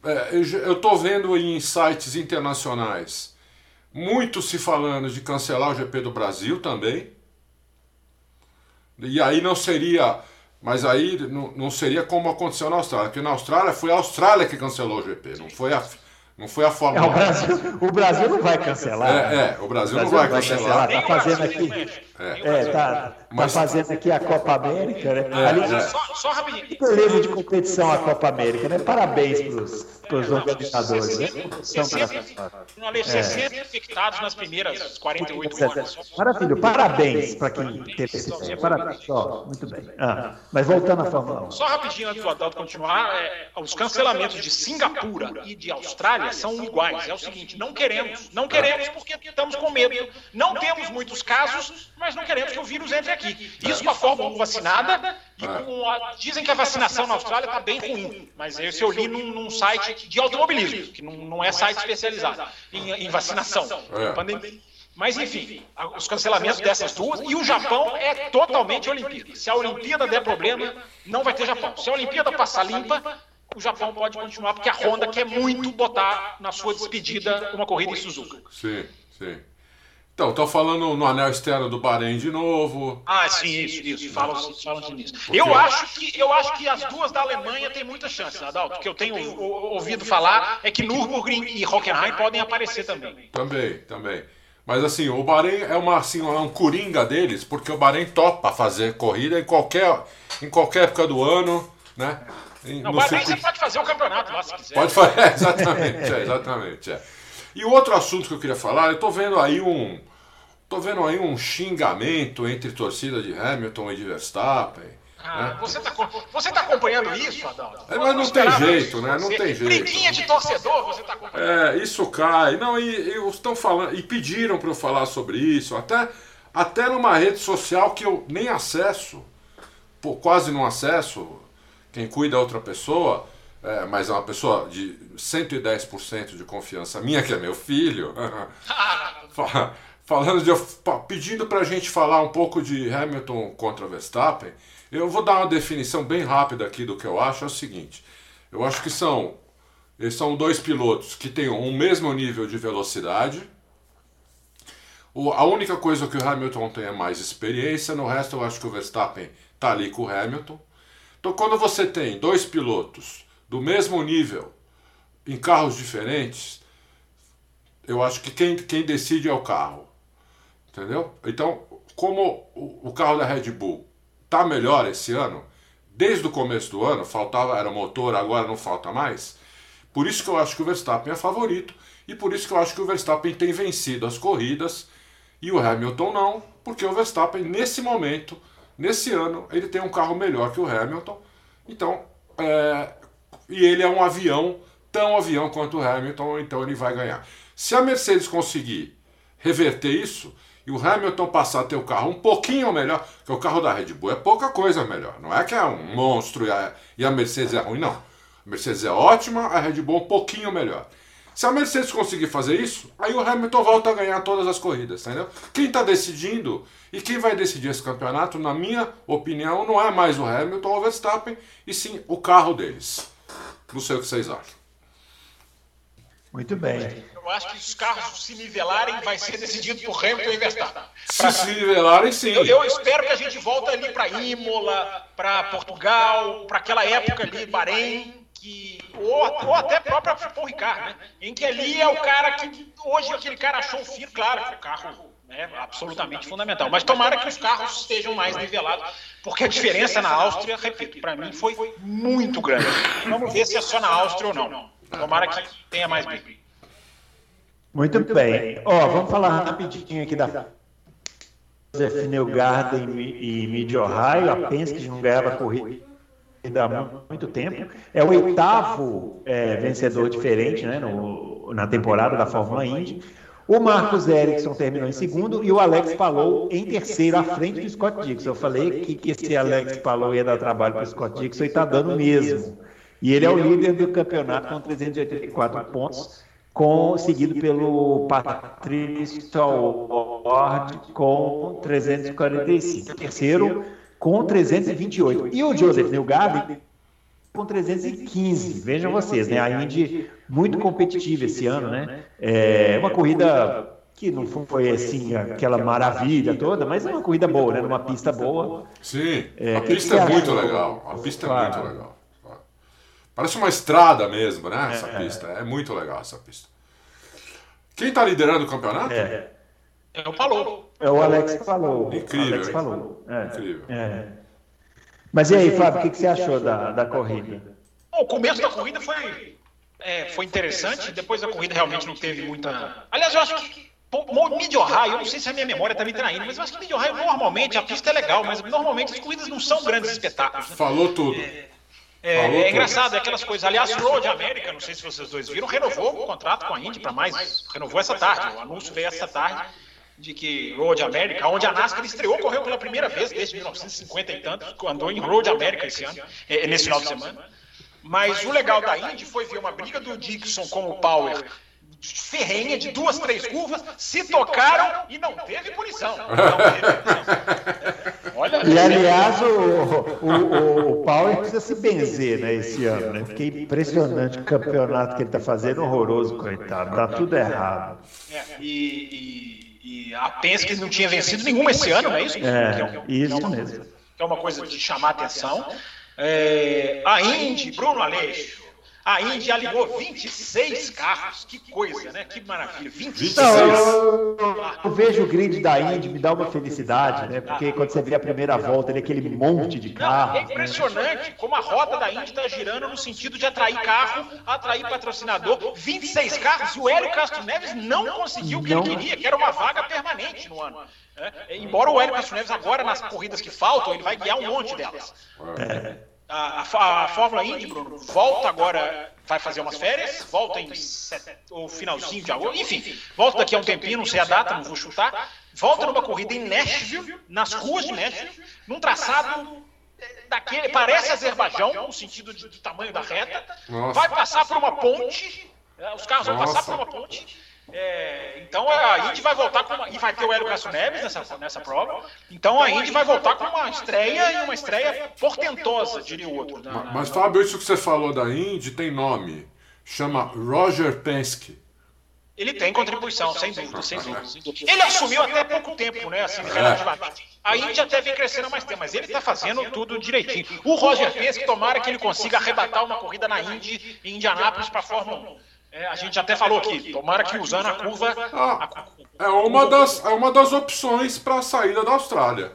é, eu estou vendo em sites internacionais muito se falando de cancelar o GP do Brasil também. E aí não seria. Mas aí não, não seria como aconteceu na Austrália, porque na Austrália foi a Austrália que cancelou o GP, não foi a, não foi a Fórmula é, o, Brasil, o Brasil não vai cancelar. É, é o Brasil, o Brasil não vai, cancelar. Está fazendo aqui. É, tá, tá fazendo aqui a Copa América, né? É, Ali, é. Só, só rapidinho. Que beleza de competição a Copa América, né? Parabéns para os organizadores, né? 60 infectados nas primeiras 48 horas. Maravilha, parabéns para quem teve esse tempo. Parabéns, ó, muito bem. Ah, mas voltando à Fórmula 1. Só rapidinho antes do Adalto continuar, é, os cancelamentos de Singapura e de Austrália são iguais. É o seguinte, não queremos, não queremos porque estamos com medo. Não temos muitos casos, mas não queremos que o vírus entre aqui. Isso com a Fórmula 1 vacinada e com a, dizem que a vacinação na Austrália está bem ruim, mas esse eu li num, num, site de automobilismo, que não, não é site especializado em, em vacinação. É. Mas, enfim, os cancelamentos dessas duas. E o Japão é totalmente Olimpíada. Se a Olimpíada der problema, não vai ter Japão. Se a Olimpíada passar limpa, o Japão pode continuar, porque a Honda quer muito botar na sua despedida uma corrida em Suzuka. Sim, sim. Então, estão falando no anel externo do Bahrein de novo. Ah, sim, isso, isso. Falam, falam nisso. Eu acho, que, eu acho que as duas da Alemanha têm muita chance, Adalto. O que eu tenho ouvido falar é que Nürburgring e Hockenheim podem aparecer também. Também, também. Mas assim, o Bahrein é uma assim, é um coringa deles, porque o Bahrein topa fazer corrida em qualquer, em qualquer época do ano, né? Em, Não, Bahrein circuito... você pode fazer o campeonato lá se quiser. Pode fazer, é, exatamente, é, exatamente. É. E o outro assunto que eu queria falar, eu estou vendo aí um. Tô vendo aí um xingamento entre torcida de Hamilton e de Verstappen. Ah, né? você, está você tá acompanhando isso, Adalto? É, mas não tem jeito, né? Não tem jeito. Briguinha de torcedor, você está acompanhando. É, isso cai. Não, e, e estão falando, e pediram para eu falar sobre isso, até, até numa rede social que eu nem acesso, pô, quase não acesso, quem cuida é outra pessoa é, mas é uma pessoa de 110% de confiança minha, que é meu filho, falando de, pedindo para a gente falar um pouco de Hamilton contra Verstappen, eu vou dar uma definição bem rápida aqui do que eu acho, é o seguinte, eu acho que são, são dois pilotos que têm um mesmo nível de velocidade, o, a única coisa que o Hamilton tem é mais experiência, no resto eu acho que o Verstappen está ali com o Hamilton. Então quando você tem dois pilotos do mesmo nível em carros diferentes, eu acho que quem, quem decide é o carro. Entendeu? Então, como o, carro da Red Bull tá melhor esse ano, desde o começo do ano, faltava, era motor, agora não falta mais. Por isso que eu acho que o Verstappen é favorito e por isso que eu acho que o Verstappen tem vencido as corridas e o Hamilton não, porque o Verstappen nesse momento, nesse ano, ele tem um carro melhor que o Hamilton. Então, é, e ele é um avião, tão avião quanto o Hamilton, então ele vai ganhar. Se a Mercedes conseguir reverter isso, e o Hamilton passar a ter o carro um pouquinho melhor, porque o carro da Red Bull é pouca coisa melhor. Não é que é um monstro e a, e a Mercedes é ruim, não. A Mercedes é ótima, a Red Bull um pouquinho melhor. Se a Mercedes conseguir fazer isso, aí o Hamilton volta a ganhar todas as corridas, entendeu? Quem está decidindo e quem vai decidir esse campeonato, na minha opinião, não é mais o Hamilton ou o Verstappen, e sim o carro deles. Não sei o que vocês acham. Muito bem. Eu acho que os carros se nivelarem vai ser decidido por Hamilton e Verstappen. Se se nivelarem, sim. Eu, eu espero que a gente volte ali para Imola, para Portugal, para aquela época ali, Bahrein, que, ou, ou até própria Paul Ricard, né? Em que ali é o cara que hoje aquele cara achou o fino, claro, que o carro é absolutamente fundamental. Mas tomara que os carros estejam mais nivelados, porque a diferença na Áustria, repito, para mim foi muito grande. Vamos ver se é só na Áustria ou não. Tomara que tenha mais briga. Muito bem. Ó, vamos falar rapidinho aqui da Joseph Neugarden e Mid Ohio. A Penske não ganhava corrida há muito tempo. É o oitavo é, vencedor diferente né, no, na temporada da Fórmula Indy. O Marcos Ericsson terminou em segundo e o Alex Palou em terceiro, à frente do Scott Dixon. Eu falei que, que esse Alex Palou ia dar trabalho para o Scott Dixon e está dando mesmo. E ele é o líder do campeonato com 384 pontos com, seguido pelo Patrício Ward com 345. Terceiro com 328. E o Joseph Newgarden com 315. Vejam vocês, né? A Indy muito competitiva esse ano, né? É uma corrida que não foi assim aquela maravilha toda, mas é uma corrida boa, né? Numa pista boa. Sim, é, a pista é muito legal. A pista é muito legal. Parece uma estrada mesmo, né? Essa é, pista. É muito legal essa pista. Quem está liderando o campeonato? É. É o Palou. É o Alex falou. Incrível. Alex falou. É. Incrível. É. Mas e aí, Fábio, o que, que você achou da, da corrida? o começo da corrida foi, é, foi interessante. Depois a corrida realmente não teve muita. Aliás, eu acho que. Mid Ohio, eu não sei se a minha memória está me traindo, mas eu acho que Mid Ohio normalmente, a pista é legal, mas normalmente as corridas não são grandes espetáculos. Né? Falou tudo. É, é, é, engraçado, é aquelas coisas. Aliás, Road America, não sei se vocês dois viram, renovou o contrato com a Indy para mais. Renovou essa tarde. O anúncio veio essa tarde de que Road America, onde a NASCAR estreou, correu pela primeira vez desde 1950 e tantos, andou em Road America esse ano, é, nesse final de semana. Mas o legal da Indy foi ver uma briga do Dixon com o Power ferrenha de duas, três curvas, se tocaram e não teve punição. Não teve punição. Olha, e aliás, o, o, o Power precisa se benzer né, esse ano. Né? Fiquei impressionante o campeonato que ele está fazendo, horroroso, coitado. Dá tudo errado. É, e, e, e a Penske não tinha vencido nenhuma esse ano, não é isso? É, é, isso é uma, mesmo. Que é uma coisa de chamar atenção. É, a Indy, Bruno Aleixo, a Índia aligou 26 carros. Que coisa, né? Que maravilha. 26. Não, eu, eu, vejo o grid da Indy, me dá uma felicidade, né? Porque quando você vê a primeira volta, ele é aquele monte de carros. é impressionante né? como a rota da Indy está girando no sentido de atrair carro, atrair patrocinador. 26 carros e o Hélio Castro Neves não conseguiu o que ele queria, que era uma vaga permanente no ano. É, embora o Hélio Castro Neves agora, nas corridas que faltam, ele vai guiar um monte delas. É a, a, a, Fórmula Indy, Bruno, volta agora, vai fazer umas férias, volta em set, o finalzinho de agosto, enfim, volta daqui a um tempinho, não sei a data, não vou chutar, volta numa corrida em Nashville, nas ruas de Nashville, num traçado daquele, parece Azerbaijão, no sentido de, do tamanho da reta, vai passar por uma ponte, é, os carros vão passar por uma ponte, é, então a Indy vai voltar com uma, e vai ter o Hélio Castro Neves nessa, nessa prova. Então a Indy vai voltar com uma estreia e uma estreia portentosa, diria o outro. Na, na, Mas Fábio, isso que você falou da Indy tem nome. Chama Roger Penske. Ele tem contribuição, sem dúvida, sem dúvida. Ele assumiu até pouco tempo, né? Assim, relativamente. A Indy até vem crescendo mais tempo, mas ele está fazendo tudo direitinho. O Roger Penske, tomara que ele consiga arrebatar uma corrida na Indy em Indianápolis para a Fórmula 1. É, a gente até falou aqui, tomara que usando a curva. Ah, é, uma das, é uma das opções para a saída da Austrália.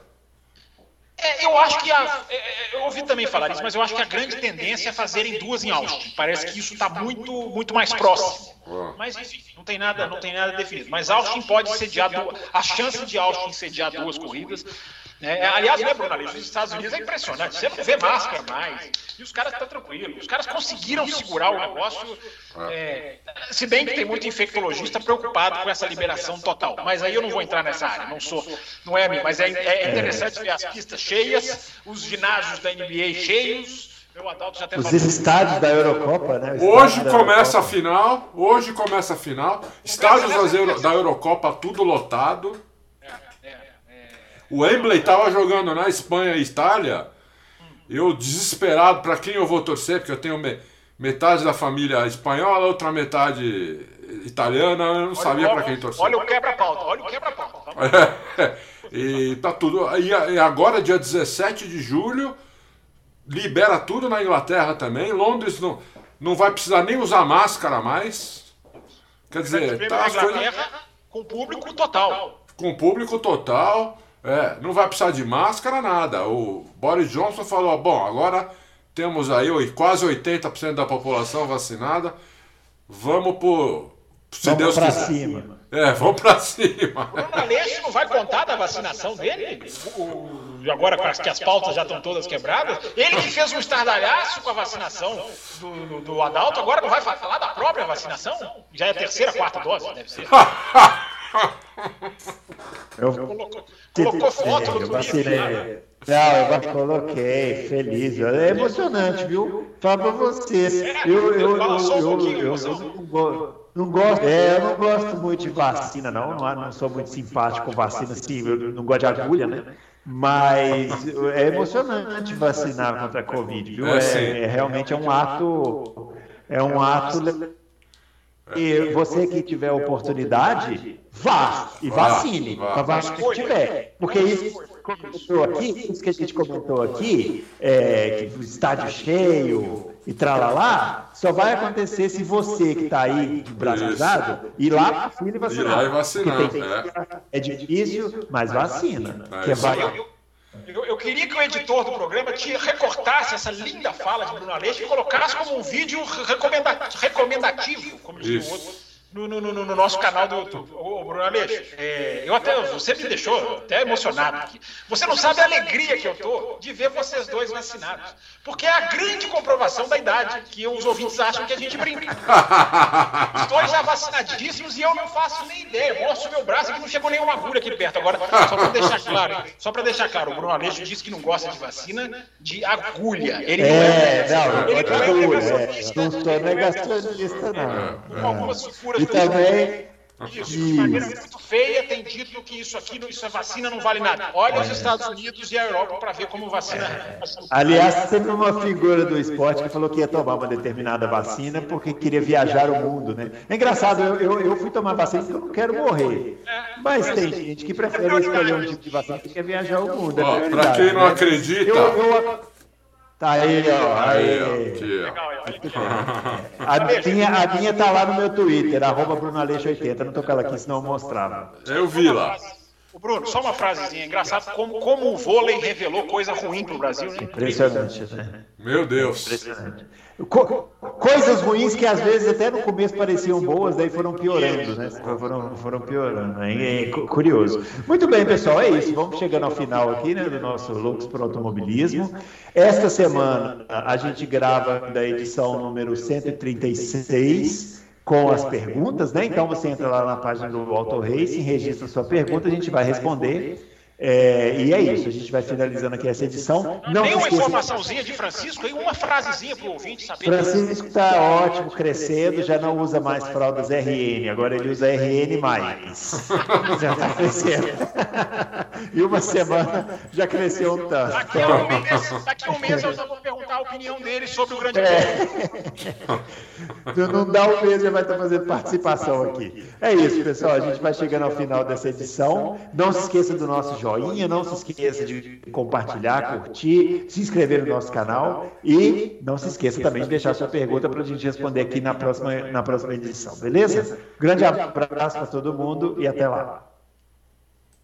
É, eu acho que a, é, é, eu ouvi também falar isso, mas eu acho que a grande tendência é fazerem duas em Austin. Parece que isso está muito, muito mais próximo. Mas enfim, não tem nada, não tem nada definido. Mas Austin pode sediar duas, a chance de Austin sediar duas corridas é, aliás, né, Bruno, nos Estados Unidos é impressionante. Você não vê máscara mais. E os caras estão tranquilos. Os caras conseguiram segurar o negócio. É, se bem que tem muito infectologista preocupado com essa liberação total. Mas aí eu não vou entrar nessa área. Não sou, não é a mim. Mas é, é interessante ver as pistas cheias, os ginásios da NBA cheios. Os estádios da Eurocopa, né? Hoje começa a final. Hoje começa a final. Estádios da Eurocopa tudo lotado. O Wembley estava jogando na Espanha e Itália. Eu desesperado para quem eu vou torcer, porque eu tenho metade da família espanhola, outra metade italiana, eu não olha, sabia para quem torcer. Olha o quebra-pauta, olha o quebra-pauta. É, e tá tudo. E agora, dia 17 de julho, libera tudo na Inglaterra também. Londres não, não vai precisar nem usar máscara mais. Quer dizer, tá as coisas... com público total. Com público total. É, não vai precisar de máscara, nada. O Boris Johnson falou: bom, agora temos aí quase 80% da população vacinada. Vamos por. Se vamos Deus pra quiser. cima. É, vamos pra cima. O Aleixo não vai contar da vacinação dele? O, agora que as pautas já estão todas quebradas? Ele que fez um estardalhaço com a vacinação do, do, do Adalto, agora não vai falar da própria vacinação? Já é a terceira, quarta dose, deve ser. Eu, colocou, colocou foto no Twitter. Não, eu coloquei, feliz. É emocionante, viu? Fala pra vocês. Eu, eu, eu, eu, não gosto, é, eu não gosto muito de vacina, não. Não, não sou muito simpático com vacina, assim, eu não gosto de agulha, né? Mas é emocionante vacinar contra a Covid, viu? É, é realmente é um ato. É um ato e você que tiver oportunidade, vá e vacine. Vá, vá. que tiver. Porque isso comentou aqui, isso que a gente comentou aqui, é, que o estádio cheio e tralalá, só vai acontecer se você que está aí de ir lá vacina e vacinar. Ir lá e vacinar. é. é difícil, mas vacina. É, que é eu, eu, queria que o editor do programa te recortasse essa linda fala de Bruno Aleixo e colocasse como um vídeo recomendativo, como diz o outro no, no, no, no, nosso canal do YouTube. Ô, Bruno Aleixo, é, eu até, você me deixou até emocionado aqui. Você não sabe a alegria que eu tô de ver vocês dois vacinados. Porque é a grande comprovação da idade, que os ouvintes acham que a gente brinca. Os dois já vacinadíssimos e eu não faço nem ideia. Mostro meu braço que não chegou nenhuma agulha aqui perto. Agora, só para deixar claro, só para deixar claro, o Bruno Aleixo disse que não gosta de vacina de agulha. Ele não é, é não, ele não é negacionista. Não sou negacionista, não. Com algumas figuras também. Isso, de maneira muito feia, tem dito que isso aqui, isso é vacina, não vale nada. Olha os Estados Unidos e a Europa para ver como vacina. É. Aliás, teve uma figura do esporte que falou que ia tomar uma determinada vacina porque queria viajar o mundo, né? É engraçado, eu, eu, eu fui tomar vacina porque eu não quero morrer. Mas tem gente que prefere escolher um tipo de vacina que quer viajar o mundo. É para quem não né? acredita. Eu, eu, Tá aí, ó. Aí, ó. A minha, a minha tá lá no meu Twitter, arroba BrunoAleixo80. Não tô com ela aqui, senão eu mostrava. Eu vi lá. O Bruno, só uma frasezinha. Engraçado como, como o vôlei revelou coisa ruim pro Brasil, né? Impressionante, né? Meu Deus. Impressionante. Co coisas ruins que às vezes até no começo pareciam boas, daí foram piorando, né? Foram, foram piorando. É, curioso. Muito bem, pessoal, é isso. Vamos chegando ao final aqui, né, do nosso Lux para Automobilismo. Esta semana a gente grava da edição número 136 com as perguntas, né? Então você entra lá na página do Auto Racing, registra sua pergunta, a gente vai responder. É, e é isso, a gente vai finalizando aqui essa edição. Não Tem uma informaçãozinha de Francisco e uma frasezinha para o ouvinte saber. Francisco está ótimo, crescendo, já não usa mais fraldas RN, agora ele usa RN. já está crescendo. e uma semana já cresceu um tanto. Daqui a um mês, daqui a um mês eu vou perguntar a opinião dele sobre o grande é. Não dá um mês, já vai estar fazendo participação aqui. É isso, pessoal. A gente vai chegando ao final dessa edição. Não se esqueça do nosso joinha, não se esqueça de compartilhar, curtir, se inscrever no nosso canal e não se esqueça também de deixar sua pergunta para a gente responder aqui na próxima, na próxima edição, beleza? Grande abraço para todo mundo e até lá.